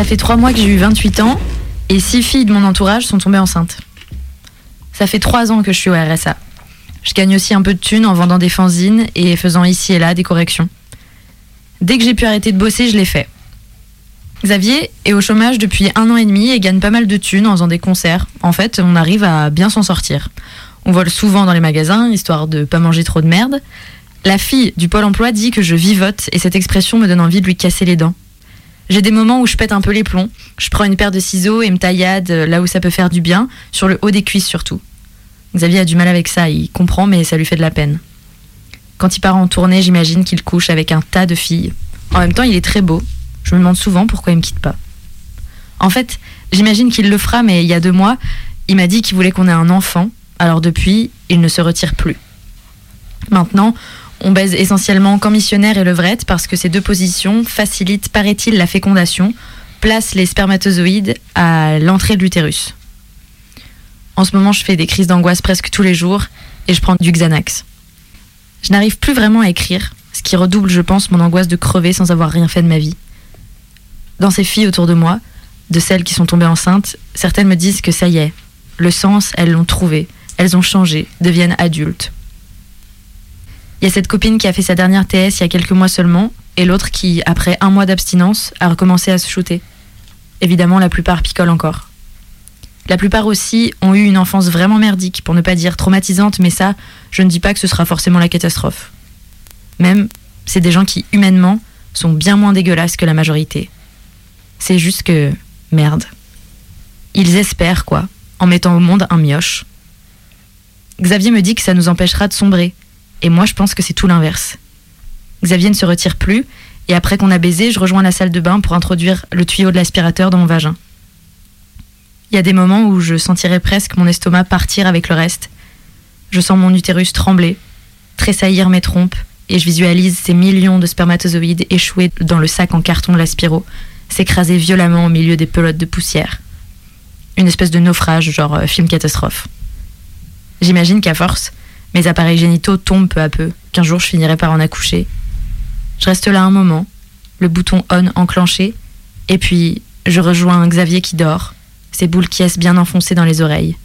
Ça fait trois mois que j'ai eu 28 ans et six filles de mon entourage sont tombées enceintes. Ça fait trois ans que je suis au RSA. Je gagne aussi un peu de thunes en vendant des fanzines et faisant ici et là des corrections. Dès que j'ai pu arrêter de bosser, je l'ai fait. Xavier est au chômage depuis un an et demi et gagne pas mal de thunes en faisant des concerts. En fait, on arrive à bien s'en sortir. On vole souvent dans les magasins, histoire de pas manger trop de merde. La fille du Pôle emploi dit que je vivote et cette expression me donne envie de lui casser les dents. J'ai des moments où je pète un peu les plombs. Je prends une paire de ciseaux et me taillade euh, là où ça peut faire du bien, sur le haut des cuisses surtout. Xavier a du mal avec ça, il comprend, mais ça lui fait de la peine. Quand il part en tournée, j'imagine qu'il couche avec un tas de filles. En même temps, il est très beau. Je me demande souvent pourquoi il me quitte pas. En fait, j'imagine qu'il le fera, mais il y a deux mois, il m'a dit qu'il voulait qu'on ait un enfant. Alors depuis, il ne se retire plus. Maintenant, on baise essentiellement qu'en missionnaire et levrette parce que ces deux positions facilitent, paraît-il, la fécondation, placent les spermatozoïdes à l'entrée de l'utérus. En ce moment, je fais des crises d'angoisse presque tous les jours et je prends du Xanax. Je n'arrive plus vraiment à écrire, ce qui redouble, je pense, mon angoisse de crever sans avoir rien fait de ma vie. Dans ces filles autour de moi, de celles qui sont tombées enceintes, certaines me disent que ça y est, le sens, elles l'ont trouvé, elles ont changé, deviennent adultes. Il y a cette copine qui a fait sa dernière TS il y a quelques mois seulement, et l'autre qui, après un mois d'abstinence, a recommencé à se shooter. Évidemment, la plupart picolent encore. La plupart aussi ont eu une enfance vraiment merdique, pour ne pas dire traumatisante, mais ça, je ne dis pas que ce sera forcément la catastrophe. Même, c'est des gens qui, humainement, sont bien moins dégueulasses que la majorité. C'est juste que, merde. Ils espèrent, quoi, en mettant au monde un mioche. Xavier me dit que ça nous empêchera de sombrer, et moi je pense que c'est tout l'inverse. Xavier ne se retire plus, et après qu'on a baisé, je rejoins la salle de bain pour introduire le tuyau de l'aspirateur dans mon vagin. Il y a des moments où je sentirais presque mon estomac partir avec le reste. Je sens mon utérus trembler, tressaillir mes trompes, et je visualise ces millions de spermatozoïdes échoués dans le sac en carton de l'aspiro, s'écraser violemment au milieu des pelotes de poussière. Une espèce de naufrage, genre euh, film catastrophe. J'imagine qu'à force, mes appareils génitaux tombent peu à peu, qu'un jour je finirai par en accoucher. Je reste là un moment, le bouton on enclenché, et puis je rejoins Xavier qui dort, ses boules qui est bien enfoncées dans les oreilles.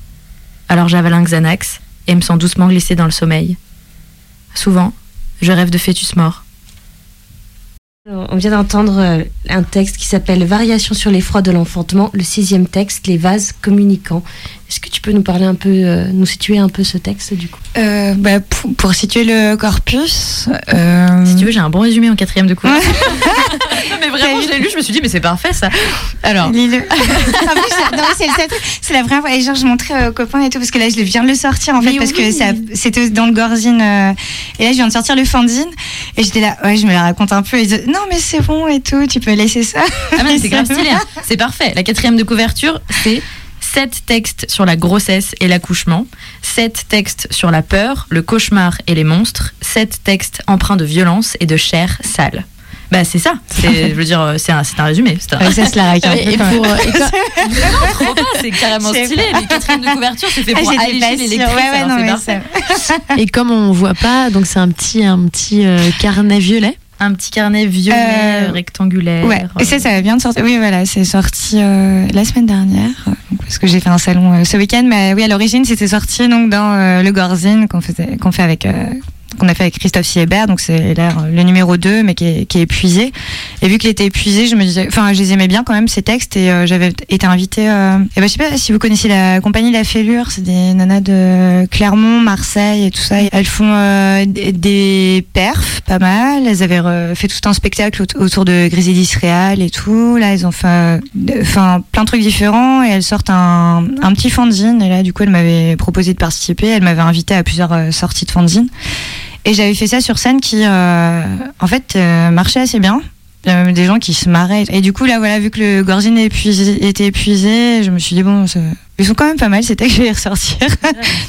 Alors j'avale un Xanax et me sens doucement glisser dans le sommeil. Souvent, je rêve de fœtus morts. On vient d'entendre euh, un texte qui s'appelle Variation sur l'effroi de l'enfantement, le sixième texte, les vases communicants. Est-ce que tu peux nous parler un peu, euh, nous situer un peu ce texte du coup Euh, bah, pour, pour situer le corpus, euh, Si tu veux, j'ai un bon résumé en quatrième de cours. non mais vraiment, je l'ai lu, je me suis dit, mais c'est parfait ça. Alors, Lis-le. En plus, c'est- la première fois. Et genre, je montrais aux copains et tout, parce que là, je viens de le sortir, en fait, Mais parce oui. que c'était dans le Gorzine. euh, et là, je viens de sortir le fanzine. Et j'étais là, ouais, je me la raconte un peu. Et ils disaient, non, mais c'est bon et tout, tu peux laisser ça. ah mais c'est grave stylé. hein. C'est parfait. La quatrième de couverture, c'est sept textes sur la grossesse et l'accouchement, sept textes sur la peur, le cauchemar et les monstres, sept textes empreints de violence et de chair sale. Bah c'est ça. C'est, je veux dire, euh, c'est un, c'est un résumé. C'est un- Ouais, ça se la raconte. Et pour, euh, et quand- Non, trop pas, c'est carrément C'est stylé. Les quatrièmes de couverture, c'est fait Ah, pour j'étais alléger lectrices. Ouais, ouais, et comme on voit pas, donc c'est un petit, un petit euh, carnet violet. Un petit carnet violet, Euh, rectangulaire. Ouais, et ça, ça vient de sortir. Oui, voilà, c'est sorti euh, la semaine dernière, euh, donc, parce que j'ai fait un salon euh, ce week-end. Mais oui, à l'origine, c'était sorti donc dans le Gorzine qu'on faisait, qu'on fait avec. Qu'on a fait avec Christophe Siebert, donc c'est euh, le numéro 2, mais qui est, qui est épuisé. Et vu qu'il était épuisé, je me disais, enfin, je les aimais bien quand même ces textes, et euh, j'avais été invitée. Euh, et ben, je sais pas si vous connaissez la compagnie La Fêlure, c'est des nanas de Clermont, Marseille et tout ça. Elles font euh, des, perfs, pas mal. Elles avaient fait tout un spectacle aut- autour de Griselidis Réal et tout. Là, elles ont fait, euh, enfin, plein de trucs différents et elles sortent un, un petit fanzine. Et là, du coup, elles m'avaient proposé de participer. Elles m'avaient invité à plusieurs sorties de fanzine. Et j'avais fait ça sur scène qui, euh, en fait, euh, marchait assez bien. Des gens qui se marraient. Et du coup, là, voilà, vu que le Gorzine était épuisé, je me suis dit, bon, ils sont quand même pas mal, c'était que je vais les ressortir.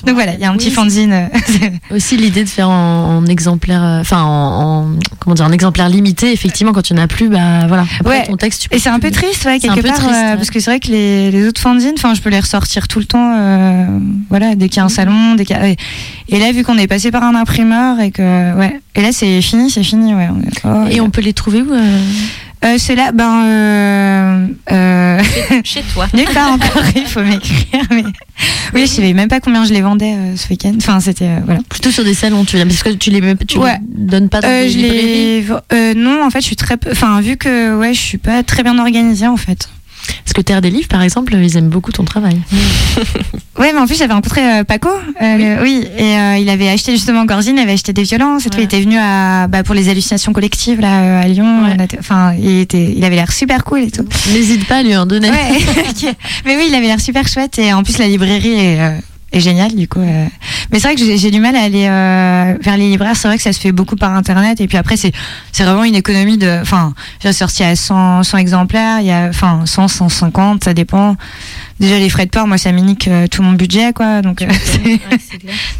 Donc voilà, il y a un petit fanzine. euh, Aussi l'idée de faire en, en exemplaire, euh, enfin en, en- comment dire, en exemplaire limité. Effectivement, quand tu n'en as plus, bah voilà. Après Ouais. ton texte, tu peux. Et c'est un peu triste, ouais, C'est quelque part, triste, euh, parce que c'est vrai que les, les autres fanzines, enfin, je peux les ressortir tout le temps, euh, voilà, dès qu'il y a un salon, dès qu'il y a- et, là, vu qu'on est passé par un imprimeur et que, ouais, et là, c'est fini, c'est fini, ouais. oh, Et on peut les trouver où euh? Euh, c'est là, ben. Euh, euh, Chez toi. Nulle part encore, il faut m'écrire. Mais... Oui, je savais même pas combien je les vendais euh, ce week-end. Enfin, c'était. euh, voilà. Plutôt sur des salons, tu parce que tu les, tu Ouais. les donnes pas dans Euh, je les... euh, non, en fait, je suis très. peu- Enfin, vu que ouais, je suis pas très bien organisée, en fait. Parce que Terre des Livres, par exemple, ils aiment beaucoup ton travail. Ouais, mais en plus, j'avais rencontré euh, Paco. euh, le- oui. et euh, il avait acheté justement Gorzine, il avait acheté des violences. Et tout. Il était venu à, bah, pour les hallucinations collectives là, à Lyon. Ouais. Enfin, il, était, il avait l'air super cool et tout. N'hésite pas à lui en donner. Ouais. Mais oui, il avait l'air super chouette. Et en plus, la librairie est, est géniale, du coup. euh. Mais c'est vrai que j'ai du mal à aller euh, vers les libraires. C'est vrai que ça se fait beaucoup par Internet. Et puis après, c'est c'est vraiment une économie de. Enfin, j'ai sorti à 100, 100 exemplaires. Il y a, enfin, 100, 150, ça dépend. Déjà, les frais de port, moi, ça m'inique euh, tout mon budget, quoi. Donc, euh, c'est-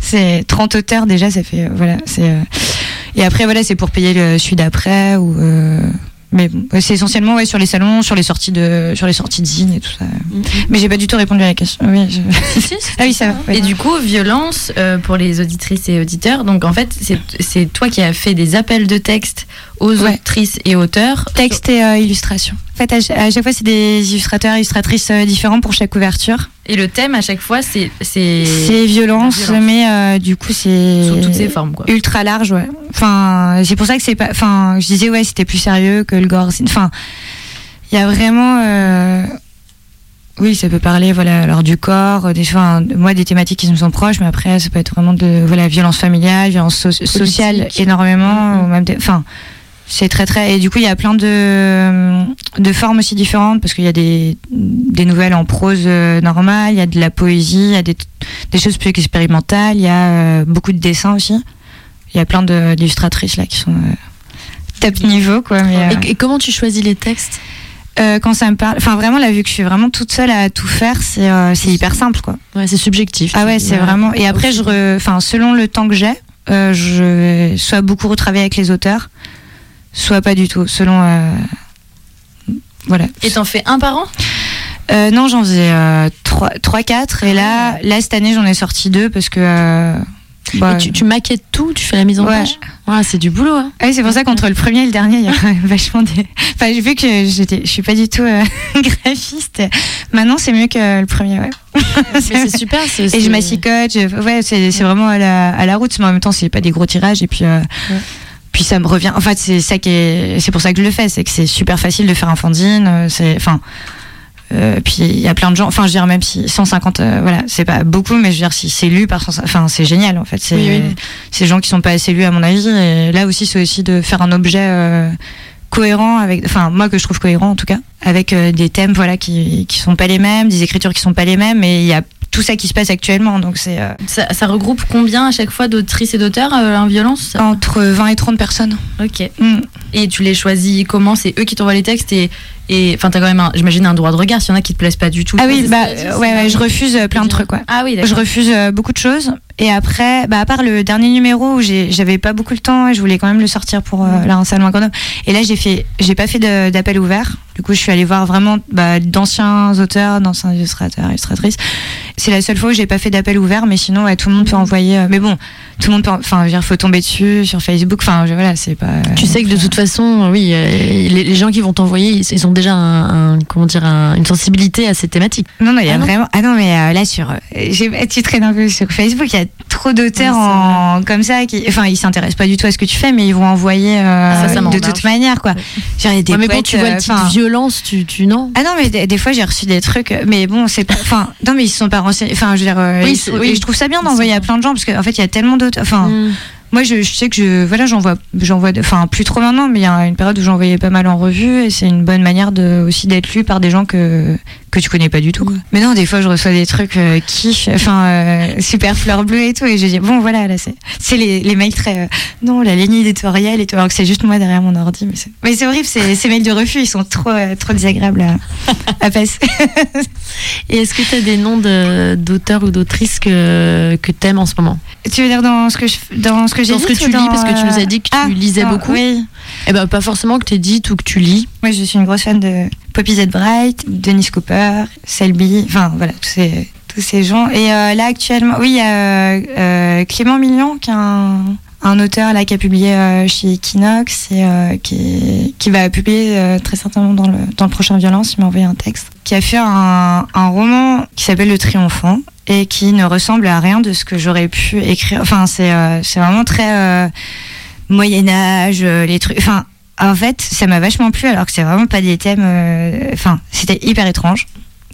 c'est 30 auteurs déjà, ça fait. euh, voilà. c'est euh, Et après, voilà, c'est pour payer le celui d'après. ou euh, Mais bon, c'est essentiellement ouais, sur les salons, sur les sorties de, sur les sorties de zine et tout ça. Mais j'ai pas du tout répondu à la question. Oui, je- ah oui, ça va. ouais. Et du coup, violence euh, pour les auditrices et auditeurs. Donc en fait, c'est- c'est toi qui as fait des appels de texte aux Ouais. autrices et auteurs. Texte et euh, illustration. En fait, à, ch- à chaque fois, c'est des illustrateurs, illustratrices euh, différents pour chaque couverture. Et le thème à chaque fois, c'est c'est violence, violence. mais euh, du coup, c'est sous toutes ses formes. Quoi. ultra large, ouais. Enfin, c'est pour ça que c'est pas. Enfin, je disais ouais, c'était plus sérieux que le gore. Enfin, il y a vraiment. euh, Oui, ça peut parler, voilà, alors du corps, des, enfin, moi des thématiques qui nous sont proches, mais après, ça peut être vraiment de, voilà, violence familiale, violence so- sociale énormément, ou même, des- enfin, c'est très très, et du coup, il y a plein de, de formes aussi différentes, parce qu'il y a des, des nouvelles en prose euh, normale, il y a de la poésie, il y a des, des choses plus expérimentales, il y a euh, beaucoup de dessins aussi. Il y a plein d'illustratrices là qui sont euh, top niveau, quoi. Mais, Et, et comment tu choisis les textes? Euh, quand ça me parle, enfin vraiment là, vu que je suis vraiment toute seule à tout faire, c'est euh, hyper simple, quoi. Ouais, c'est subjectif. Ah ouais, c'est vraiment. Et après, je, re- enfin, selon le temps que j'ai, euh, je vais soit beaucoup retravailler avec les auteurs, soit pas du tout, selon. euh, Voilà. Et t'en fais un par an? Euh, non, j'en faisais 3, 4 et là, là cette année j'en ai sorti deux parce que. euh, bah, Et tu, tu maquettes tout, tu fais la mise en Ouais. page? Ouais, c'est du boulot. Hein. Ah oui, c'est pour ça qu'entre le premier et le dernier, il y a quand même vachement des. Enfin, j'ai vu que j'étais, je suis pas du tout euh, graphiste. Maintenant, c'est mieux que le premier, ouais. C'est super. c'est- Et je massicote, je- ouais, c'est c'est vraiment à la, à la route, mais en même temps, c'est pas des gros tirages. Et puis, euh, Ouais. Puis ça me revient. En fait, c'est ça qui est, c'est pour ça que je le fais, c'est que c'est super facile de faire un fanzine. euh, C'est, enfin, euh, puis il y a plein de gens. Enfin, je veux dire, même si 150, euh, voilà, c'est pas beaucoup, mais je veux dire, si c'est lu par 150, enfin, c'est génial en fait. C'est, Oui, oui. des gens qui sont pas assez lus à mon avis. Et là aussi, c'est aussi de faire un objet. euh, cohérent avec enfin moi que je trouve cohérent en tout cas avec euh, des thèmes voilà qui qui sont pas les mêmes des écritures qui sont pas les mêmes et il y a tout ça qui se passe actuellement donc c'est euh, ça, ça regroupe combien à chaque fois d'autrices et d'auteurs euh, en violence? Entre 20 et 30 personnes Ok. Mm. Et tu les choisis comment? C'est eux qui t'envoient les textes et. Et- Enfin, t'as quand même, j'imagine, un droit de regard. S'il y en a qui te plaisent pas du tout. ah oui bah euh, ouais, ouais je refuse euh, plein de trucs ouais. Ah oui, je refuse euh, beaucoup de choses. Et après bah à part le dernier numéro où j'avais pas beaucoup le temps et je voulais quand même le sortir pour euh, là un salon à Grenoble et là j'ai fait j'ai pas fait d'appel ouvert. Du coup je suis allée voir vraiment bah, d'anciens auteurs d'anciens illustrateurs illustratrices. C'est la seule fois où j'ai pas fait d'appel ouvert mais sinon ouais, tout le monde peut envoyer euh, mais bon tout le monde peut en- enfin faut tomber dessus sur Facebook. Enfin voilà c'est pas Tu sais que de toute façon, oui, euh, les, les gens qui vont t'envoyer, ils, ils ont déjà un, un- comment dire, un- une sensibilité à ces thématiques. Non, non, il y a Ah non vraiment. Ah non, mais euh, là, sur. euh, j'ai- tu traînes un peu sur Facebook, il y a trop d'auteurs Oui, en... comme ça qui. Enfin, ils s'intéressent pas du tout à ce que tu fais, mais ils vont envoyer euh, Ah, ça, ça de toute manière, quoi. Genre, il y a des Ouais, mais quand tu vois le titre violence, tu, tu non? Ah non, mais des, des fois, j'ai reçu des trucs. Mais bon, c'est pas. Enfin, non, mais ils se sont pas renseignés. Enfin, je veux dire. Oui, ils oui. je trouve ça bien d'envoyer à plein de gens, parce qu'en fait, il y a tellement d'autres. Enfin. Mm. Moi, je, sais que je, voilà, j'envoie, de- enfin, plus trop maintenant, mais il y a une période où j'envoyais pas mal en revue, et c'est une bonne manière de, aussi d'être lu par des gens que, que tu connais pas du tout, quoi. Mais non, des fois, je reçois des trucs, euh, qui, enfin, euh, super fleur bleue et tout, et je dis, bon, voilà, là, c'est, les, les mails très, euh, non, la ligne éditoriale et tout, alors que c'est juste moi derrière mon ordi, mais c'est, horrible, ces, ces mails de refus, ils sont trop, euh, trop désagréables à, à passer. Et est-ce que tu as des noms de- d'auteurs ou d'autrices que, que tu aimes en ce moment? Tu veux dire dans ce que je, dans ce que j'ai Dans ce que tu lis, parce que tu nous as dit que tu ah, lisais non, beaucoup. Oui. Eh ben, pas forcément que tu dites ou que tu lis. Moi, je suis une grosse fan de Poppy Z. Bright, Dennis Cooper, Selby, enfin voilà, tous ces, tous ces gens. Et euh, là, actuellement, oui, il y a euh, Clément Mignon, qui est un, un auteur là qui a publié euh, chez Equinox et qui, qui va publier très certainement dans le, dans le prochain Violence. Il m'a envoyé un texte qui a fait un, un roman qui s'appelle Le Triomphant et qui ne ressemble à rien de ce que j'aurais pu écrire. Enfin, c'est vraiment très Moyen Âge, euh, les trucs. Enfin, en fait, ça m'a vachement plu alors que c'est vraiment pas des thèmes. euh, Enfin, c'était hyper étrange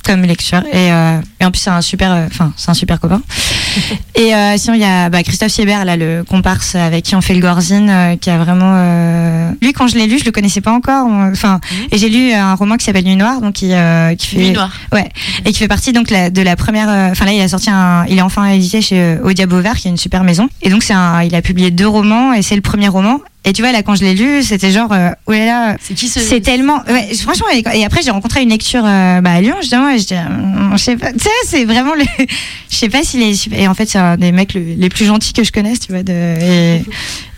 comme lecture et, euh, et en plus c'est un super, euh, enfin c'est un super copain. et euh, sinon il y a bah, Christophe Siebert là le comparse avec qui on fait le Gorzine euh, qui a vraiment. euh, Lui quand je l'ai lu je le connaissais pas encore. Enfin et j'ai lu un roman qui s'appelle Nuit Noire donc qui euh, qui fait Nuit noire. Ouais, et qui fait partie donc la- de la première. Enfin là, il a sorti un, il est enfin édité chez euh, Au Diable Vert, qui est une super maison. Et donc c'est un, il a publié deux romans et c'est le premier roman. Et tu vois là, quand je l'ai lu, c'était genre, euh, oh là là, C'est qui ce c'est tellement. Ouais, franchement, et après j'ai rencontré une lecture euh, bah, à Lyon justement. Et je dis, euh, je sais pas, tu sais, c'est vraiment le, je sais pas s'il est super. Et en fait, c'est un des mecs le- les plus gentils que je connaisse, tu vois, de, et,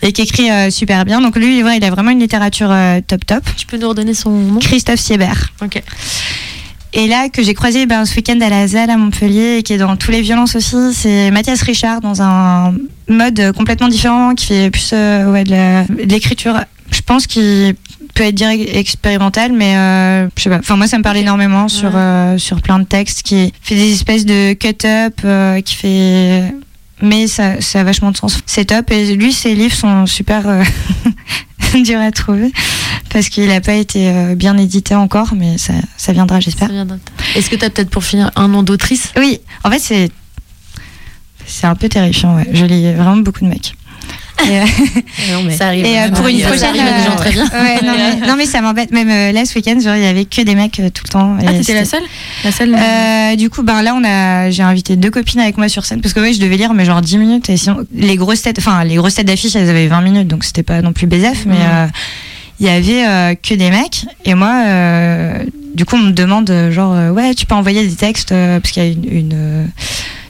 et qui écrit euh, super bien. Donc lui, ouais, il a vraiment une littérature euh, top top. Tu peux nous redonner son nom? Christophe Siebert. Ok. Et là, que j'ai croisé ben, ce week-end à la ZAL à Montpellier et qui est dans tous les violences aussi, c'est Mathias Richard dans un mode complètement différent qui fait plus euh, ouais, de l'écriture. Je pense qu'il peut être direct expérimental, mais euh, je sais pas. Enfin, moi, ça me parle énormément sur, euh, sur plein de textes qui fait des espèces de cut-up, qui fait. Mais ça, ça a vachement de sens. C'est top. Et lui, ses livres sont super euh, durs à trouver parce qu'il n'a pas été euh, bien édité encore, mais ça, ça viendra, j'espère. Est-ce que tu as peut-être pour finir un nom d'autrice? Oui, en fait, c'est. C'est un peu terrifiant, ouais. Je lis vraiment beaucoup de mecs. Et, euh, Ça arrive. et, euh, pour une Ça prochaine. arrive à des gens très bien. ouais, non, mais, non, mais ça m'embête. Même euh, là, ce week-end, genre, il y avait que des mecs euh, tout le temps. Ah, t'étais la seule? La seule Euh, du coup, ben là, on a, j'ai invité deux copines avec moi sur scène parce que ouais, je devais lire, mais genre 10 minutes. Et sinon, les grosses têtes, enfin, les grosses têtes d'affiche, elles avaient 20 minutes, donc c'était pas non plus BZF, mais euh, il y avait euh, que des mecs. Et moi, euh, du coup, on me demande, euh, genre, euh, ouais, tu peux envoyer des textes euh, parce qu'il y a une, une, euh,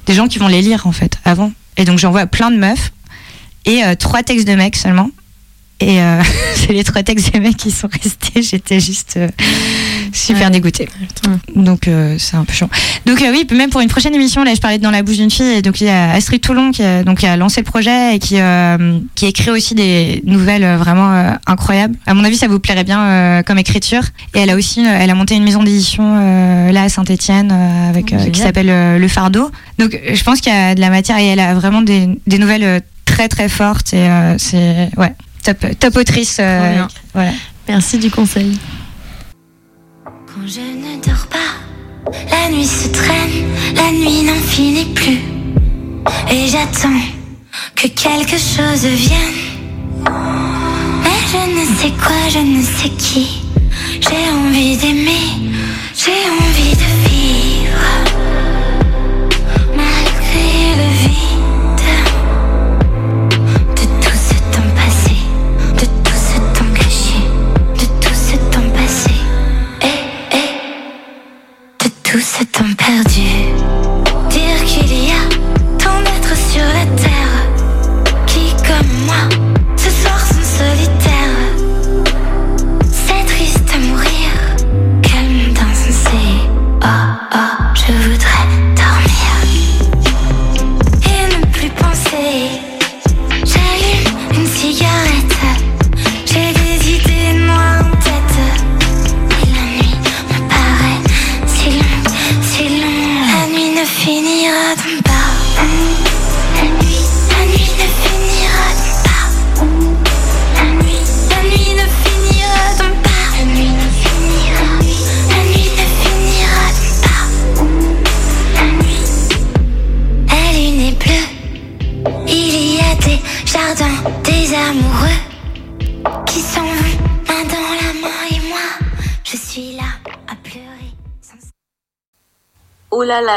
des gens qui vont les lire en fait avant. Et donc, j'envoie plein de meufs et euh, trois textes de mecs seulement. Et euh, c'est les trois textes des mecs qui sont restés. J'étais juste euh, super Ouais. dégoûtée. Donc euh, c'est un peu chiant. Donc euh, oui, même pour une prochaine émission, là je parlais de dans la bouche d'une fille, et donc il y a Astrid Toulon qui a, donc, qui a lancé le projet et qui, euh, qui écrit aussi des nouvelles vraiment incroyables. À mon avis, ça vous plairait bien comme écriture. Et elle a aussi, elle a monté une maison d'édition là à Saint-Étienne avec qui s'appelle Le Fardeau. Donc je pense qu'il y a de la matière et elle a vraiment des, des nouvelles très très fortes et euh, c'est ouais top top autrice. euh, voilà. Merci du conseil. Quand je ne dors pas, la nuit se traîne, la nuit n'en finit plus. Et j'attends que quelque chose vienne. Mais je ne sais quoi, je ne sais qui. J'ai envie d'aimer, j'ai envie de vivre.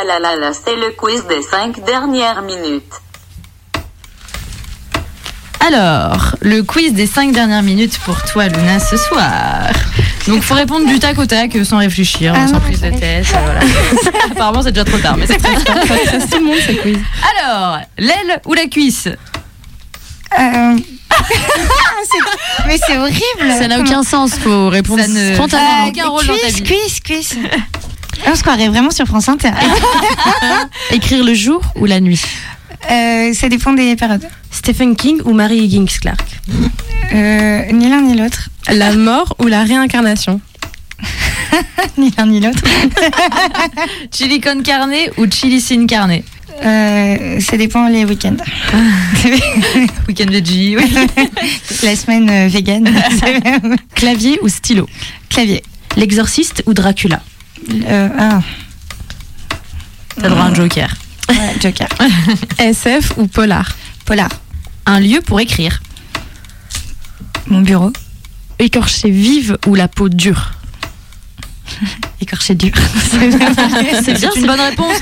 Là là là là là, c'est le quiz des 5 dernières minutes. Alors, le quiz des 5 dernières minutes pour toi, Luna, ce soir. Donc, faut répondre du tac au tac, euh, sans réfléchir, Ah sans non, prise de tête. euh, voilà. Apparemment, c'est déjà trop tard, mais c'est très bien. tout le monde, ce quiz. Alors, l'aile ou la cuisse? Euh, mais c'est horrible. Ça n'a aucun sens, faut répondre Ça ne- spontanément. Ah, aucun rôle dans ta cuisse, vie. cuisse, cuisse. On se croirait vraiment sur France Inter. Écrire le jour ou la nuit Euh, ça dépend des périodes. Stephen King ou Mary Higgins Clark Euh, ni l'un ni l'autre. La mort ou la réincarnation Ni l'un ni l'autre. Chili con carne ou chili sin carne Euh, ça dépend les week-ends. Week-end veggie, oui. La semaine vegan. Clavier ou stylo Clavier. L'exorciste ou Dracula Euh, ah, T'as droit à un joker. ouais, Joker. SF ou polar? Polar. Un lieu pour écrire. Mon bureau. Écorché vive ou la peau dure? Écorché dur. C'est bien, c'est une bonne réponse.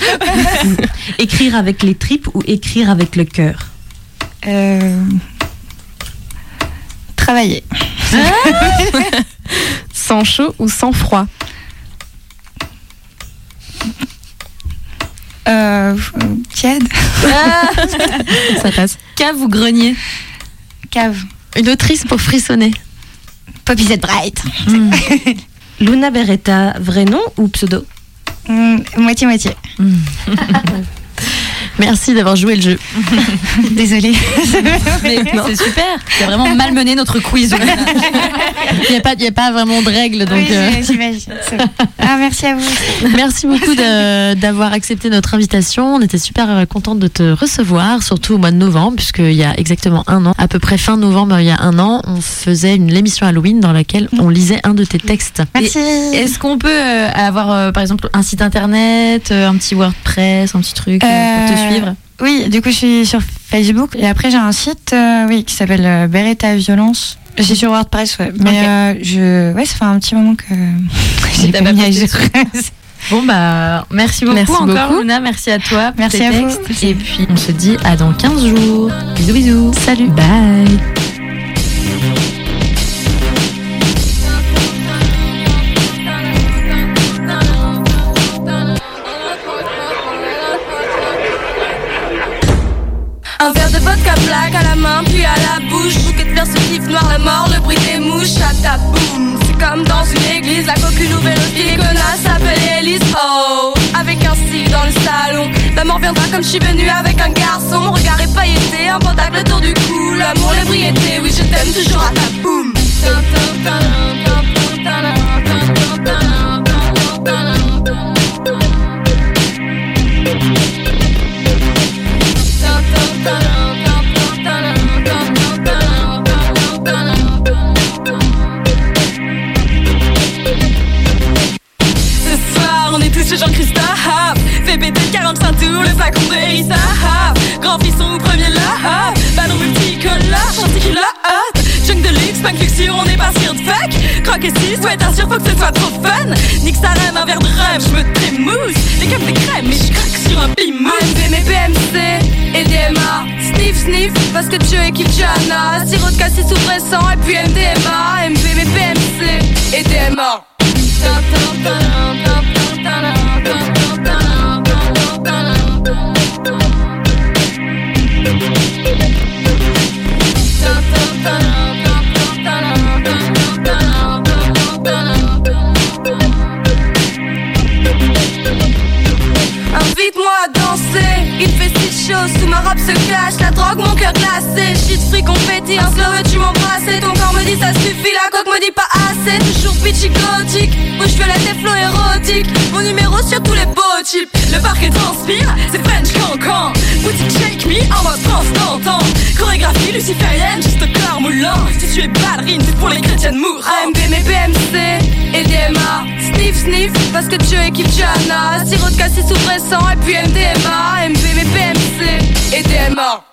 Écrire avec les tripes ou écrire avec le cœur? Euh, travailler. Sans chaud ou sans froid? Euh, tiède. Ça passe. Cave ou grenier Cave. Une autrice pour frissonner Poppy Z Bright. Luna Beretta, vrai nom ou pseudo? Hmm, Moitié-moitié. Merci d'avoir joué le jeu. Désolée. C'est super. T'as vraiment malmené notre quiz. Il n'y a, pas- a vraiment de règles. Donc, Oui, euh, j'imagine. Ah, merci à vous. Merci beaucoup d'avoir accepté notre invitation. On était super euh, contente de te recevoir, surtout au mois de novembre, puisqu'il y a exactement un an, à peu près fin novembre, il y a un an, on faisait une émission Halloween dans laquelle on lisait un de tes textes. Merci. Est-ce qu'on peut euh, avoir, par exemple, un site internet, un petit WordPress, un petit truc euh, pour te suivre Oui, du coup, je suis sur Facebook et après, j'ai un site euh, oui, qui s'appelle euh, Beretta Violence. Je suis sur WordPress, ouais. Mais euh, je... ouais, ça fait un petit moment que j'ai pas mis à jour. Bon, bah, merci beaucoup Merci encore, beaucoup. Luna. Merci à toi pour Merci tes à vous. textes. Et puis, on se dit à dans 15 jours. Bisous, bisous. Salut. Bye. Le bruit des mouches, à ta boum. C'est comme dans une église, la coque, nouvelle fille connasse s'appelle Elise. Oh, avec un style dans le salon. La mort viendra comme je suis venue avec un garçon. Mon regard est pailleté, un pentacle autour du cou. L'amour, l'ébriété, oui, je t'aime toujours à ta boum. Fait péter 45 tours, le flacon de Erissa. Grand fisson au premier là. Ballon multicolore, chantier qui la hop. Junk de luxe, punk luxure, on est pas sûr de fuck. Croque et si, souhaite un sûr, faut que ce soit trop fun. Nique sa un verre de rêve, je me trémousse. Des câbles, des crèmes, mais je craque sur un pimou. AMV, mes PMC et DMA. Sniff, sniff, parce que Dieu est Kijana. Sirop de cassis sous pressant, et puis MDMA. MV, mes PMC et DMA. Invest chaud, sous ma robe se cache la drogue, mon cœur glacé, shit free confetti, un slow tu m'embrasses et ton corps me dit ça suffit, la coque me dit pas assez, toujours pitchy gothique, bouche violette et flow érotique, mon numéro sur tous les beaux types, le parquet transpire, c'est French cancan, boutique shake me en mode trans d'antan, chorégraphie luciférienne, juste corps moulant, si tu es ballerine, c'est pour les chrétiennes mourants, AMB mes PMC et DMA, sniff sniff, parce que Dieu est Kijana, sirop de cassis sous pressant et puis MDMA, MV mes PMC et DMA.